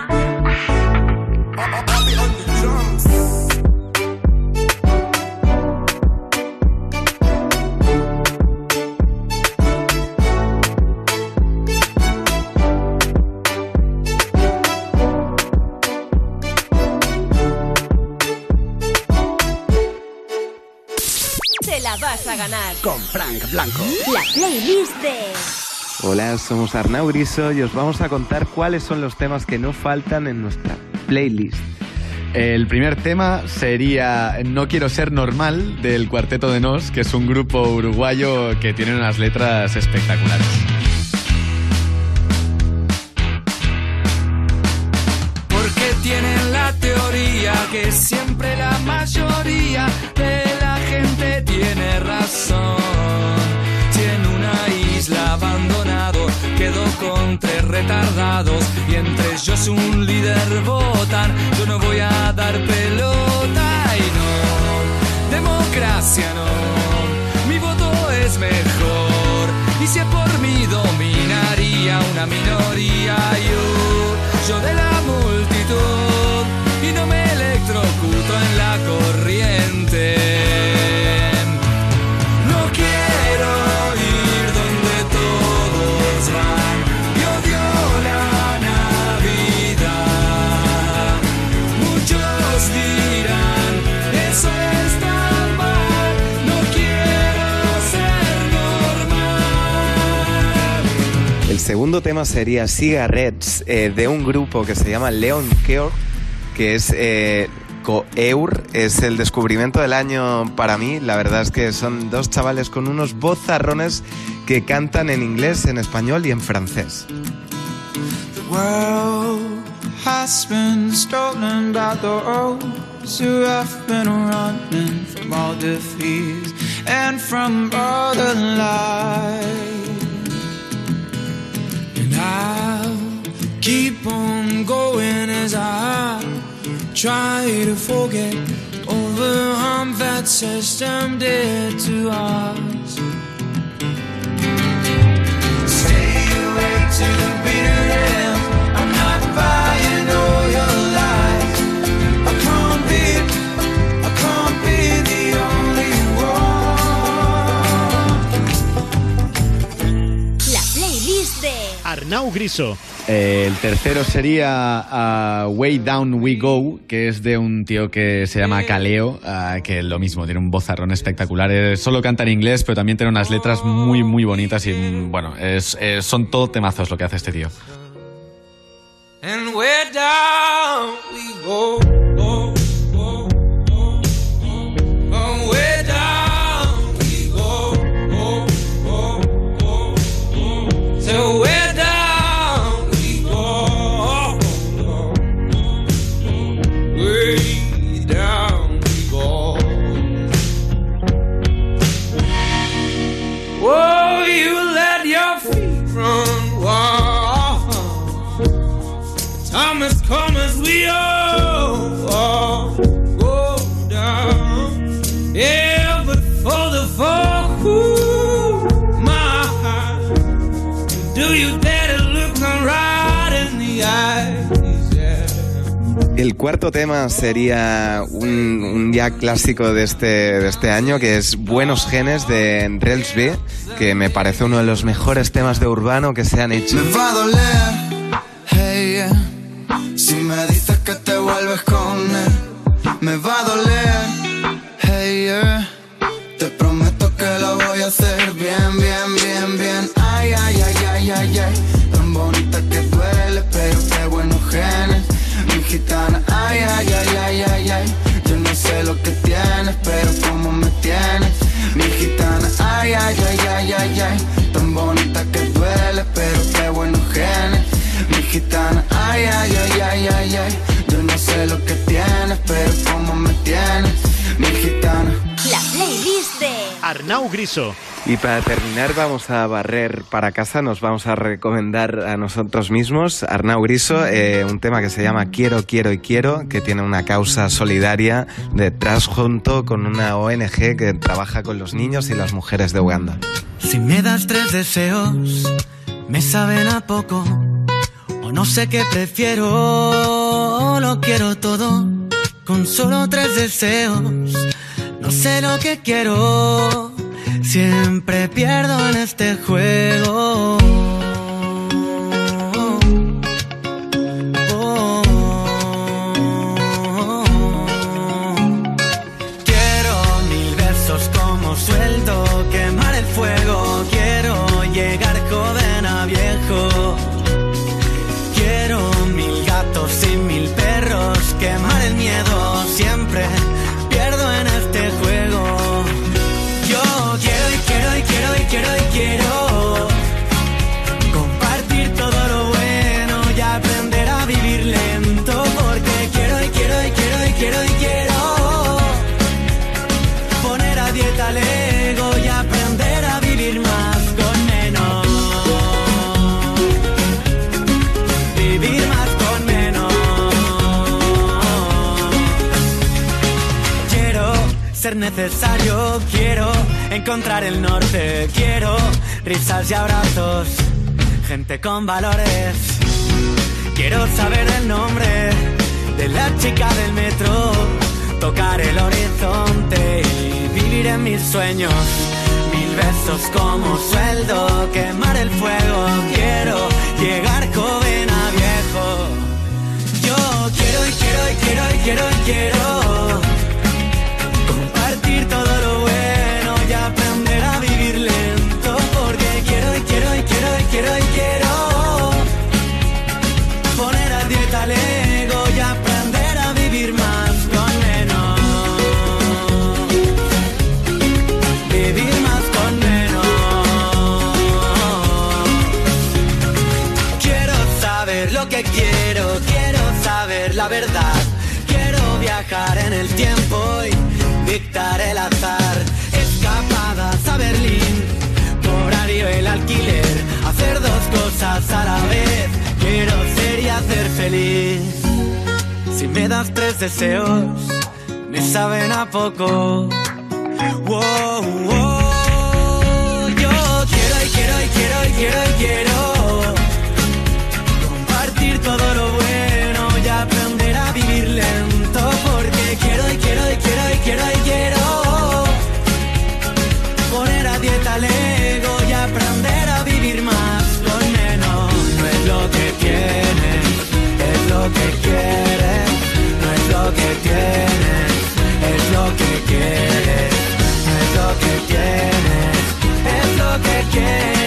Somos Arnau Griso y os vamos a contar cuáles son los temas que no faltan en nuestra playlist. El primer tema sería No quiero ser normal del Cuarteto de Nos, que es un grupo uruguayo que tiene unas letras espectaculares. Quedó con tres retardados y entre ellos un líder votan. Yo no voy a dar pelota y no, democracia no, mi voto es mejor. Y si por mí dominaría una minoría yo, yo de la multitud y no me electrocuto en la corriente. El segundo tema sería Cigarettes eh, de un grupo que se llama Leon Keur, que es eh, Coeur, es el descubrimiento del año para mí. La verdad es que son dos chavales con unos vozarrones que cantan en inglés, en español y en francés. The world has been stolen by those who have been running from all defeats and from all the lies. And I'll keep on going as I try to forget all the harm that system did to us. Stay awake to the bitter end. Arnau Griso. Eh, el tercero sería ah, Way Down We Go, que es de un tío que se llama Kaleo, ah, que lo mismo, tiene un vozarrón espectacular. Eh, solo canta en inglés, pero también tiene unas letras muy, muy bonitas y, mm, bueno, es, es- son todo temazos lo que hace este tío. And where down we go. El cuarto tema sería un, un ya clásico de este, de este año, que es Buenos Genes de Rels B, que me parece uno de los mejores temas de urbano que se han hecho. Me va a doler. Si me dices que te vuelves con él. Me va a doler, hey, yeah. te prometo que lo voy a hacer bien, bien, bien, bien. Ay, ay, ay, ay, ay, ay. Tan bonita que duele, pero qué buenos genes. Mi gitana, ay, ay, ay, ay, ay, ay. Yo no sé lo que tienes, pero cómo me tienes. Mi gitana, ay, ay, ay, ay, ay, ay. Tan bonita que duele, pero qué buenos genes. Mi gitana, ay, ay, ay, Yo no sé lo que tienes, pero cómo me tienes. Mi gitana. La playlist de... Arnau Griso. Y para terminar vamos a barrer para casa, nos vamos a recomendar a nosotros mismos, Arnau Griso, eh, un tema que se llama Quiero, Quiero y Quiero, que tiene una causa solidaria detrás junto con una ONG que trabaja con los niños y las mujeres de Uganda. Si me das tres deseos, me saben a poco. No sé qué prefiero, lo quiero todo. Con solo tres deseos, no sé lo que quiero. Siempre pierdo en este juego. Necesario, quiero encontrar el norte, quiero risas y abrazos, gente con valores. Quiero saber el nombre de la chica del metro, tocar el horizonte y vivir en mis sueños. Mil besos como sueldo, quemar el fuego. Quiero llegar joven a viejo. Yo quiero y quiero y quiero y quiero y quiero viajar en el tiempo y dictar el azar. Escapadas a Berlín, horario el alquiler. Hacer dos cosas a la vez. Quiero ser y hacer feliz. Si me das tres deseos, me saben a poco. Wow, wow. Yo quiero y quiero y quiero y quiero y quiero compartir todo lo bueno y aprender a vivir porque quiero y quiero y quiero y quiero y quiero poner a dieta el ego y aprender a vivir más con menos. No es lo que tienes, es lo que quieres. No es lo que tienes, es lo que quieres. No es lo que tienes, es lo que quieres.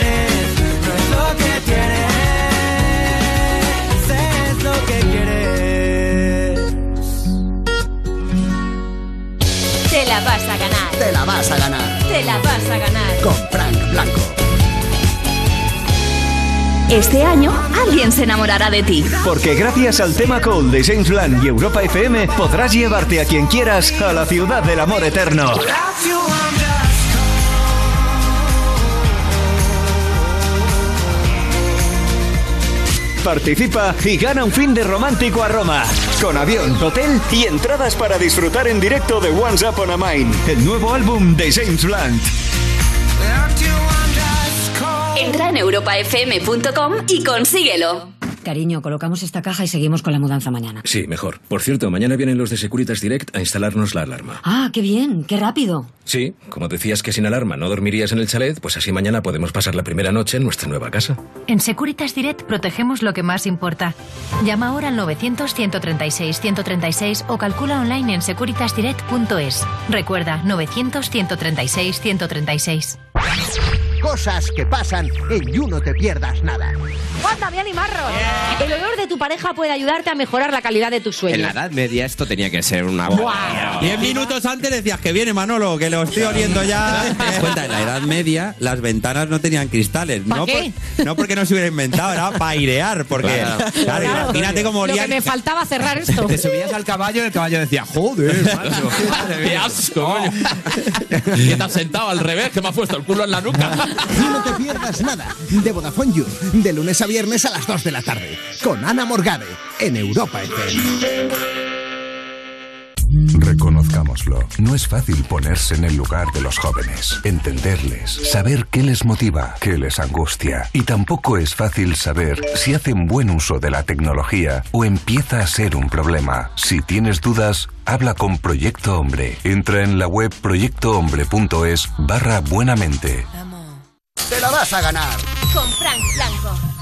Te la vas a ganar. Te la vas a ganar. Con Frank Blanco. Este año alguien se enamorará de ti. Porque gracias al tema Call de James Blunt y Europa FM podrás llevarte a quien quieras a la ciudad del amor eterno. Participa y gana un fin de romántico a Roma. Con avión, hotel y entradas para disfrutar en directo de Once Upon a Mine, el nuevo álbum de James Blunt. Entra en europafm.com y consíguelo. Cariño, colocamos esta caja y seguimos con la mudanza mañana. Sí, mejor. Por cierto, mañana vienen los de Securitas Direct a instalarnos la alarma. Ah, qué bien, qué rápido. Sí, como decías que sin alarma no dormirías en el chalet, pues así mañana podemos pasar la primera noche en nuestra nueva casa. En Securitas Direct protegemos lo que más importa. Llama ahora al 900-136-136 o calcula online en securitasdirect.es. Recuerda, 900-136-136. Cosas que pasan en You No Te Pierdas Nada. ¡Juan Damián y Marros! El olor de tu pareja puede ayudarte a mejorar la calidad de tus En sueños. la Edad Media esto tenía que ser una... Diez minutos antes decías que viene Manolo, que lo estoy oliendo ya. ¿Te das cuenta? En la Edad Media las ventanas no tenían cristales. ¿Pa No, qué? por- no porque no se hubiera inventado, era para airear. Porque, Claro. claro, imagínate cómo Lo que me faltaba cerrar esto. Te subías al caballo y el caballo decía, joder, (laughs) macho. ¡Qué asco! (laughs) (laughs) ¿Qué te has sentado al revés? Que me has puesto el culo en la nuca. You No Te Pierdas Nada. De Vodafone You. De lunes a viernes a las 2 de la tarde. Con Ana Morgade. En Europa FM. Reconozcamos. digámoslo, no es fácil ponerse en el lugar de los jóvenes, entenderles, saber qué les motiva, qué les angustia. Y tampoco es fácil saber si hacen buen uso de la tecnología o empieza a ser un problema. Si tienes dudas, habla con Proyecto Hombre. Entra en la web proyectohombre.es barra buenamente. Te la vas a ganar. Con Frank Blanco.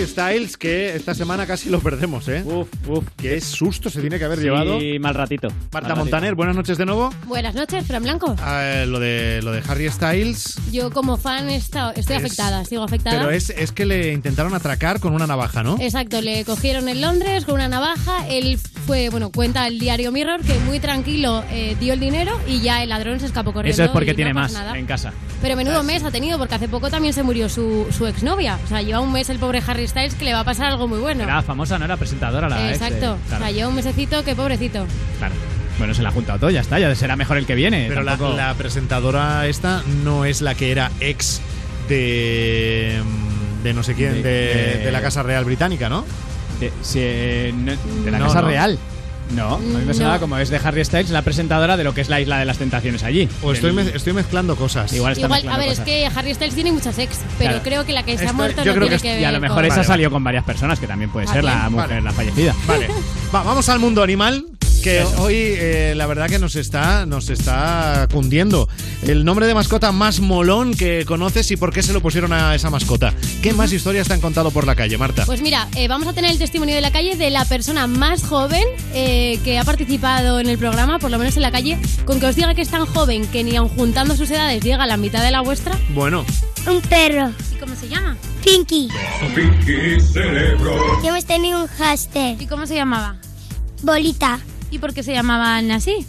Harry Styles, que esta semana casi lo perdemos, ¿eh? Uf, uf. Qué susto se tiene que haber Sí, llevado. mal ratito. Marta Mal Montaner, buenas noches de nuevo. Buenas noches, Fran Blanco. Ah, lo, de, lo de Harry Styles. Yo como fan estoy Es- afectada, sigo afectada. Pero es, es que le intentaron atracar con una navaja, ¿no? Exacto, le cogieron en Londres con una navaja. Él fue, bueno, cuenta el diario Mirror que muy tranquilo eh, dio el dinero y ya el ladrón se escapó corriendo. Eso es porque y tiene no más nada. en casa. Pero menudo mes ha tenido porque hace poco también se murió su, su exnovia. O sea, lleva un mes el pobre Harry Styles que le va a pasar algo muy bueno. Era famosa, no era presentadora la ex Exacto. O sea, lleva un mesecito que pobrecito. claro. Bueno, se la ha juntado todo, ya está, ya será mejor el que viene. Pero la, tampoco- la presentadora esta no es la que era ex de. de no sé quién, de, De- de- de la Casa Real Británica, ¿no? De, si, eh, no- de la No, Casa no. Real. No, a mí me sonaba como es de Harry Styles, la presentadora de lo que es la Isla de las Tentaciones allí. O estoy, mez- estoy mezclando cosas. Igual está Igual, a mezclando ver, cosas. es que Harry Styles tiene muchas ex, pero Claro. creo que la que se ha Esto- muerto yo no creo tiene que que Y a ver lo mejor con- esa Vale, salió con varias personas, que también puede ser la Vale. mujer, Vale. la fallecida. Vale. Va, vamos al mundo animal. Que Eso. hoy eh, la verdad que nos está, nos está cundiendo. El nombre de mascota más molón que conoces y por qué se lo pusieron a esa mascota. ¿Qué más historias te han contado por la calle, Marta? Pues mira, eh, vamos a tener el testimonio de la calle de la persona más joven eh, que ha participado en el programa, por lo menos en la calle, con que os diga que es tan joven que ni aun juntando sus edades llega a la mitad de la vuestra. Bueno, Un perro. ¿Y cómo se llama? Pinky. Pinky Cerebro. Y hemos tenido un hámster. ¿Y cómo se llamaba? Bolita. ¿Y por qué se llamaban así?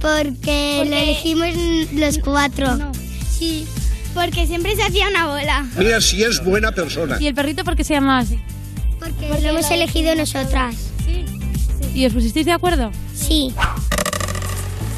Porque, lo elegimos los cuatro. Sí. Porque siempre se hacía una bola. Mira si es buena persona. ¿Y el perrito por qué se llamaba así? Porque lo hemos elegido nosotras. ¿Y os pusisteis de acuerdo? Sí.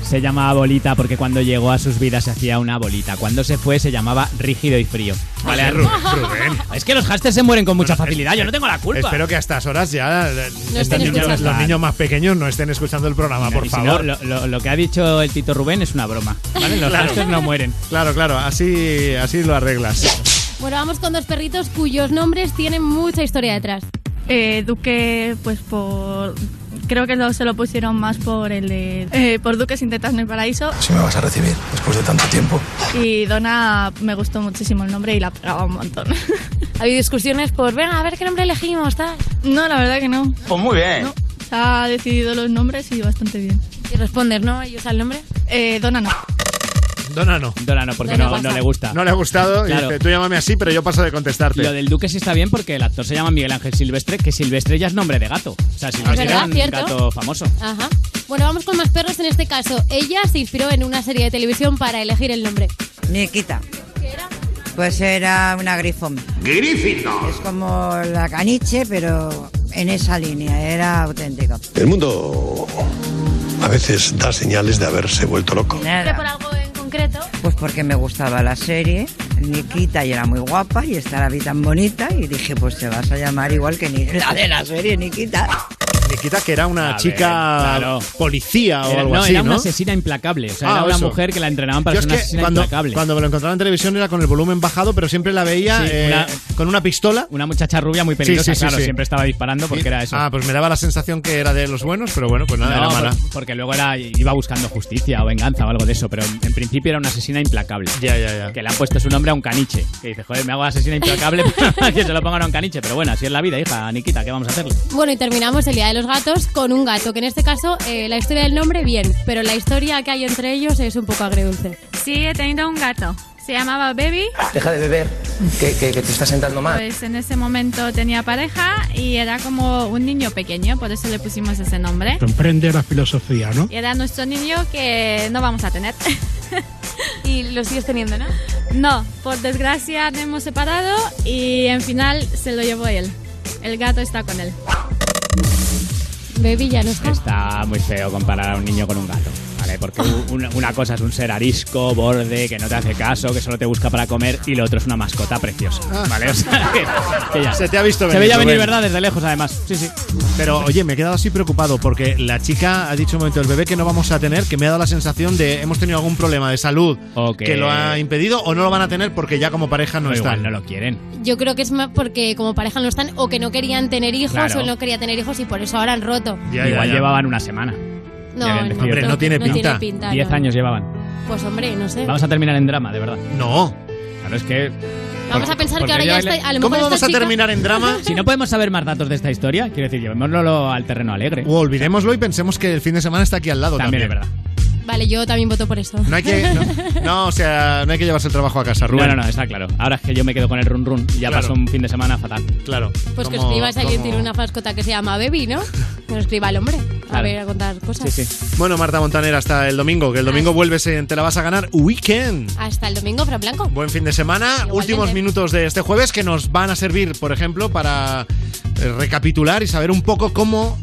Se llamaba bolita porque cuando llegó a sus vidas se hacía una bolita. Cuando se fue se llamaba rígido y frío. Vale, Ru- (laughs) Rubén. Es que los hámsters se mueren con mucha facilidad. Yo no tengo la culpa. Espero que a estas horas ya eh, No estos estén niños- escuchando. los niños más pequeños no estén escuchando el programa, por Y si no, favor. lo, lo- lo que ha dicho el Tito Rubén es una broma. ¿vale? Los Claro. no mueren. Claro, claro, así, así lo arreglas. Bueno, vamos con dos perritos cuyos nombres tienen mucha historia detrás. Eh, Duque, pues por. Creo que se lo pusieron más por el de. eh, por Duque sin tetas en el paraíso. Si me vas a recibir después de tanto tiempo. Y Donna me gustó muchísimo el nombre y la pegaba un montón. (laughs) ¿Ha habido discusiones por, venga, a ver qué nombre elegimos, tal? No, la verdad que no. Pues muy bien. No, se ha decidido los nombres y bastante bien. Y responder, ¿no? ¿Ellos al nombre? Eh, Donna no. Dona no. Dona no, porque No le no, le gusta. No le ha gustado y dice, tú llámame así, pero yo paso de contestarte. Lo del Duque sí está bien porque el actor se llama Miguel Ángel Silvestre, que Silvestre ya es nombre de gato. O sea, Silvestre verdad, era un cierto. gato famoso. Ajá. Bueno, vamos con más perros en este caso. Ella se inspiró en una serie de televisión para elegir el nombre. Nikita. Pues era una grifón. Gryffindor. Es como la caniche, pero en esa línea, era auténtico. El mundo a veces da señales de haberse vuelto loco. Nada. Pues porque me gustaba la serie, Nikita y era muy guapa y esta la vi tan bonita y dije, pues te vas a llamar igual que la de la serie, Nikita. Nikita, que era una A ver, chica claro. policía o Era- algo no, así, era ¿no? una asesina implacable. O sea, Ah, era una eso. mujer que la entrenaban para Yo ser es una que asesina cuando, implacable. cuando me lo encontraba en televisión era con el volumen bajado, pero siempre la veía Sí, eh, una- con una pistola. Una muchacha rubia muy peligrosa, Sí, sí, sí, claro, sí. siempre estaba disparando porque era eso. Ah, pues me daba la sensación que era de los buenos, pero bueno, pues nada, No, era mala. por- porque luego era, iba buscando justicia o venganza o algo de eso, pero en, en principio era una asesina implacable. Ya, ya, ya. Que le han puesto su nombre a un caniche. Que dice, joder, me hago asesina implacable (laughs) para que se lo pongan a un caniche. Pero bueno, así es la vida, hija. Nikita, ¿qué vamos a hacerle? Bueno, y terminamos el Día de los Gatos con un gato, que en este caso eh, la historia del nombre, bien, pero la historia que hay entre ellos es un poco agridulce. Sí, he tenido un gato. Se llamaba Baby. Deja de beber, que, que- que te estás sentando mal. Pues en ese momento tenía pareja y era como un niño pequeño, por eso le pusimos ese nombre. Comprende la filosofía, ¿no? Y era nuestro niño que no vamos a tener. (laughs) Y lo sigues teniendo, ¿no? No, por desgracia nos hemos separado y en final se lo llevó él. El gato está con él. Está. Está muy feo comparar a un niño con un gato. ¿Vale? Porque una, una cosa es un ser arisco, borde, que no te hace caso, que solo te busca para comer, y lo otro es una mascota preciosa. ¿Vale? (laughs) O sea, que, que ya. Se te ha visto Se venir, veía venir. ¿verdad? Desde lejos, además. Sí, sí. Pero oye, me he quedado así preocupado porque la chica ha dicho un momento, el bebé que no vamos a tener, que me ha dado la sensación de hemos tenido algún problema de salud que lo ha impedido o no lo van a tener porque ya como pareja no O están. igual no lo quieren. Yo creo que es más porque como pareja no están o que no querían tener hijos Claro. o él no quería tener hijos y por eso ahora han roto. Ya, igual ya, ya. llevaban una semana. No, no, Hombre, no tiene no pinta. tiene pinta. Diez no. años llevaban. Pues hombre, no sé. Vamos a terminar en drama, de verdad. No. Claro, es que. Vamos a pensar que ahora ya está. A lo ¿Cómo mejor vamos esta a terminar en drama? (laughs) Si no podemos saber más datos de esta historia, quiero decir, llevémoslo al terreno alegre. O olvidémoslo y pensemos que el fin de semana está aquí al lado También también. es verdad. Vale, yo también voto por eso. No hay que. No, no, o sea, no hay que llevarse el trabajo a casa, No, Rubén. no, no, está claro. Ahora es que yo me quedo con el run run y ya Claro. pasó un fin de semana fatal. Claro. Pues que escribas alguien como- tiene una mascota que se llama Baby, ¿no? Que lo escriba el hombre. A Claro. ver, a contar cosas. Bueno, Marta Montaner, hasta el domingo. Que el domingo vuelves en Te la vas a ganar Weekend. Hasta el domingo, Fran Blanco. Buen fin de semana. Igualmente. Últimos minutos de este jueves que nos van a servir, por ejemplo, para eh, recapitular y saber un poco cómo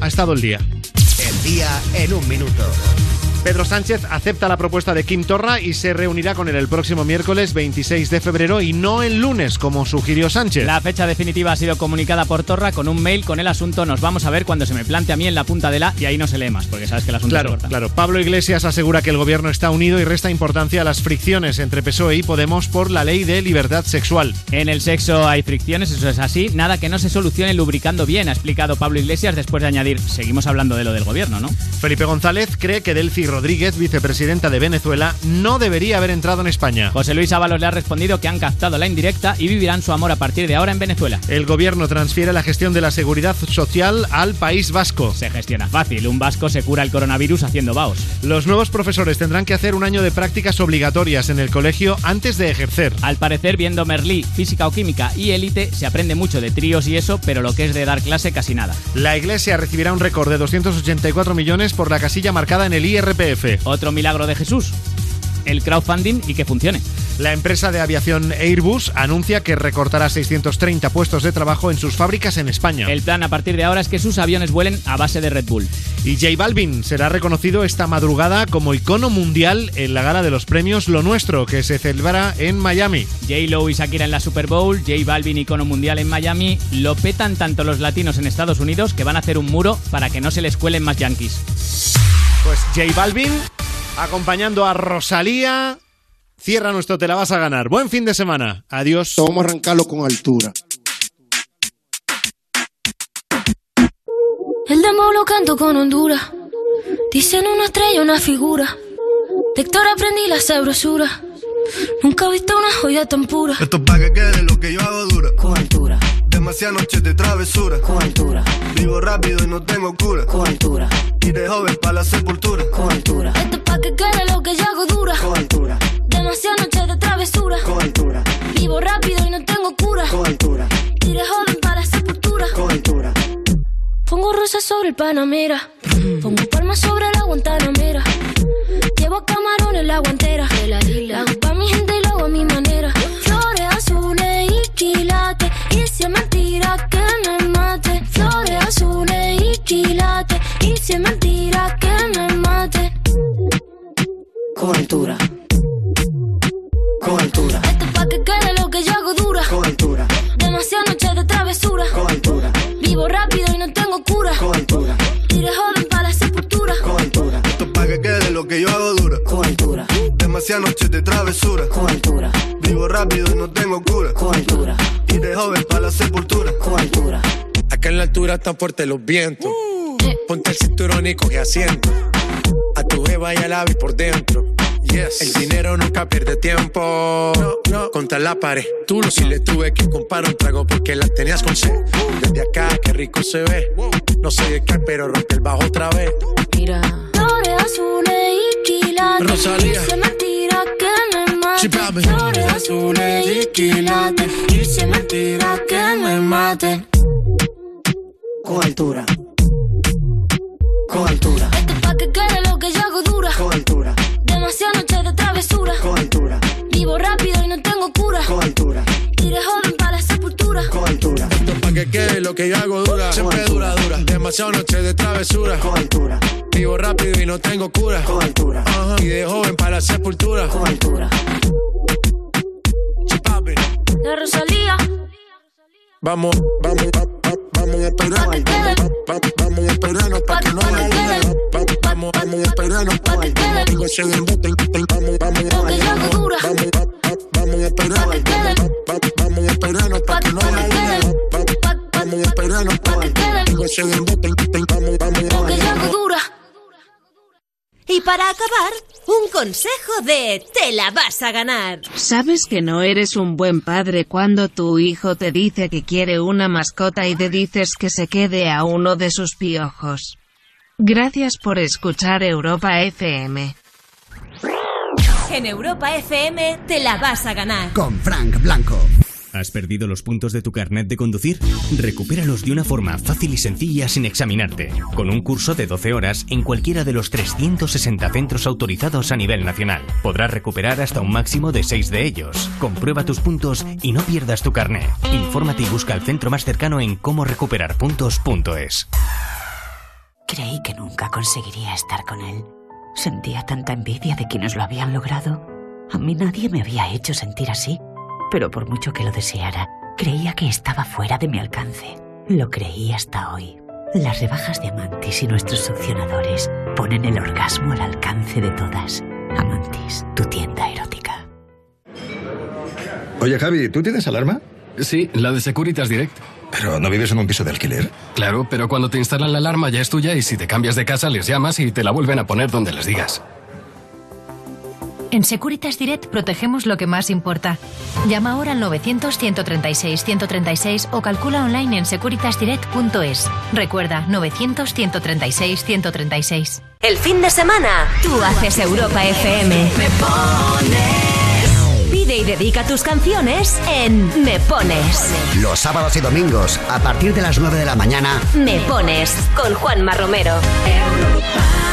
ha estado el día. El día en un minuto. Pedro Sánchez acepta la propuesta de Kim Torra y se reunirá con él el próximo miércoles 26 de febrero y no el lunes, como sugirió Sánchez. La fecha definitiva ha sido comunicada por Torra con un mail con el asunto nos vamos a ver cuando se me plante a mí en la punta de la y ahí no se lee más, porque sabes que el asunto Claro, se corta. claro. Pablo Iglesias asegura que el gobierno está unido y resta importancia a las fricciones entre PSOE y Podemos por la ley de libertad sexual. En el sexo hay fricciones, eso es así. Nada que no se solucione lubricando bien, ha explicado Pablo Iglesias después de añadir, seguimos hablando de lo del gobierno, ¿no? Felipe González cree que Delcy Rodríguez, vicepresidenta de Venezuela, no debería haber entrado en España. José Luis Ábalos le ha respondido que han captado la indirecta y vivirán su amor a partir de ahora en Venezuela. El gobierno transfiere la gestión de la seguridad social al País Vasco. Se gestiona fácil, un vasco se cura el coronavirus haciendo vaos. Los nuevos profesores tendrán que hacer un año de prácticas obligatorias en el colegio antes de ejercer. Al parecer, viendo Merlí, física o química y élite, se aprende mucho de tríos y eso, pero lo que es de dar clase casi nada. La Iglesia recibirá un récord de 284 millones por la casilla marcada en el Otro milagro de Jesús. El crowdfunding y que funcione. La empresa de aviación Airbus anuncia que recortará 630 puestos de trabajo en sus fábricas en España. El plan a partir de ahora es que sus aviones vuelen a base de Red Bull. Y J Balvin será reconocido esta madrugada como icono mundial en la gala de los premios Lo Nuestro, que se celebrará en Miami. J-Lo y Shakira en la Super Bowl, J Balvin icono mundial en Miami, lo petan tanto los latinos en Estados Unidos que van a hacer un muro para que no se les cuelen más yankees. Pues J Balvin, acompañando a Rosalía, cierra nuestro Te la vas a ganar. Buen fin de semana. Adiós. Vamos a arrancarlo con altura. El demo lo canto con Honduras. Dicen una estrella, una figura. De Héctor aprendí la sabrosura. Nunca he visto una joya tan pura. Esto es pa' que quede lo que yo hago dura. Con altura. Demasiadas noches de travesura. Con altura. Vivo rápido y no tengo cura. Con altura. Y de joven para la sepultura. Con altura. Esto es pa' que quede lo que yo hago dura. Con altura. Demasiadas noches de travesura. Con altura. Vivo rápido y no tengo cura. Con altura. Y de joven para la sepultura. Con altura. Pongo rosas sobre el Panamera. Pongo palmas sobre la Guantanamera. Llevo camarones en la guantera. La hago pa' mi Están fuertes los vientos. Ponte el cinturón y coge asiento. A tu jeva y al ave por dentro. Yes. El dinero nunca pierde tiempo. No, no. Contra la pared. Tú no si le tuve que comprar un trago porque la tenías con sed. Desde acá, qué rico se ve. No sé de qué, pero rompe el bajo otra vez. Mira. Flores azules y quilates. Rosalía. Y si es mentira que me mate. Sí. Flores azules y quilates. Y si es mentira que me mate. Con altura. Con altura. Esto es pa' que quede lo que yo hago dura. Con altura. Demasiadas noches de travesura. Con altura. Vivo rápido y no tengo cura. Con altura. Y de joven para la sepultura. Con altura. Esto es pa' que quede lo que yo hago dura. Siempre dura, dura. Demasiado noche de travesura. Con altura. Vivo rápido y no tengo cura. Con altura. Ajá. Y de joven para la sepultura. Con altura. La Rosalía. Vamos, vamos, va- va- vamos a esperarnos. Va- va- Vamos a esperarnos para que no haya duda. Va- Vamos, vamos a esperarnos. Digo, el- el- Vamos, vamos, hago dura. vamos, va- va- vamos a esperarnos. Va- va- Vamos a esperarnos para que no haya duda. Va- va- Vamos a esperarnos. Digo, el- el- Vamos, vamos, hago dura. Y para acabar, un consejo de Te la vas a ganar. ¿Sabes que no eres un buen padre cuando tu hijo te dice que quiere una mascota y te dices que se quede a uno de sus piojos? Gracias por escuchar Europa FM. En Europa FM te la vas a ganar. Con Frank Blanco. ¿Has perdido los puntos de tu carnet de conducir? Recupéralos de una forma fácil y sencilla sin examinarte, con un curso de 12 horas en cualquiera de los 360 centros autorizados a nivel nacional. Podrás recuperar hasta un máximo de 6 de ellos. Comprueba tus puntos y no pierdas tu carnet. Infórmate y busca el centro más cercano en cómo-recuperar-puntos.es. Creí que nunca conseguiría estar con él. Sentía tanta envidia de quienes lo habían logrado. A mí nadie me había hecho sentir así, pero por mucho que lo deseara, creía que estaba fuera de mi alcance. Lo creí hasta hoy. Las rebajas de Amantis y nuestros succionadores ponen el orgasmo al alcance de todas. Amantis, tu tienda erótica. Oye, Javi, ¿tú tienes alarma? Sí, la de Securitas Direct. ¿Pero no vives en un piso de alquiler? Claro, pero cuando te instalan la alarma ya es tuya y si te cambias de casa les llamas y te la vuelven a poner donde les digas. En Securitas Direct protegemos lo que más importa. Llama ahora al 900-136-136 o calcula online en securitasdirect.es. Recuerda, 900-136-136. El fin de semana, tú haces Europa FM. Me pones. Pide y dedica tus canciones en Me Pones. Los sábados y domingos, a partir de las 9 de la mañana, Me Pones con Juanma Romero. Europa.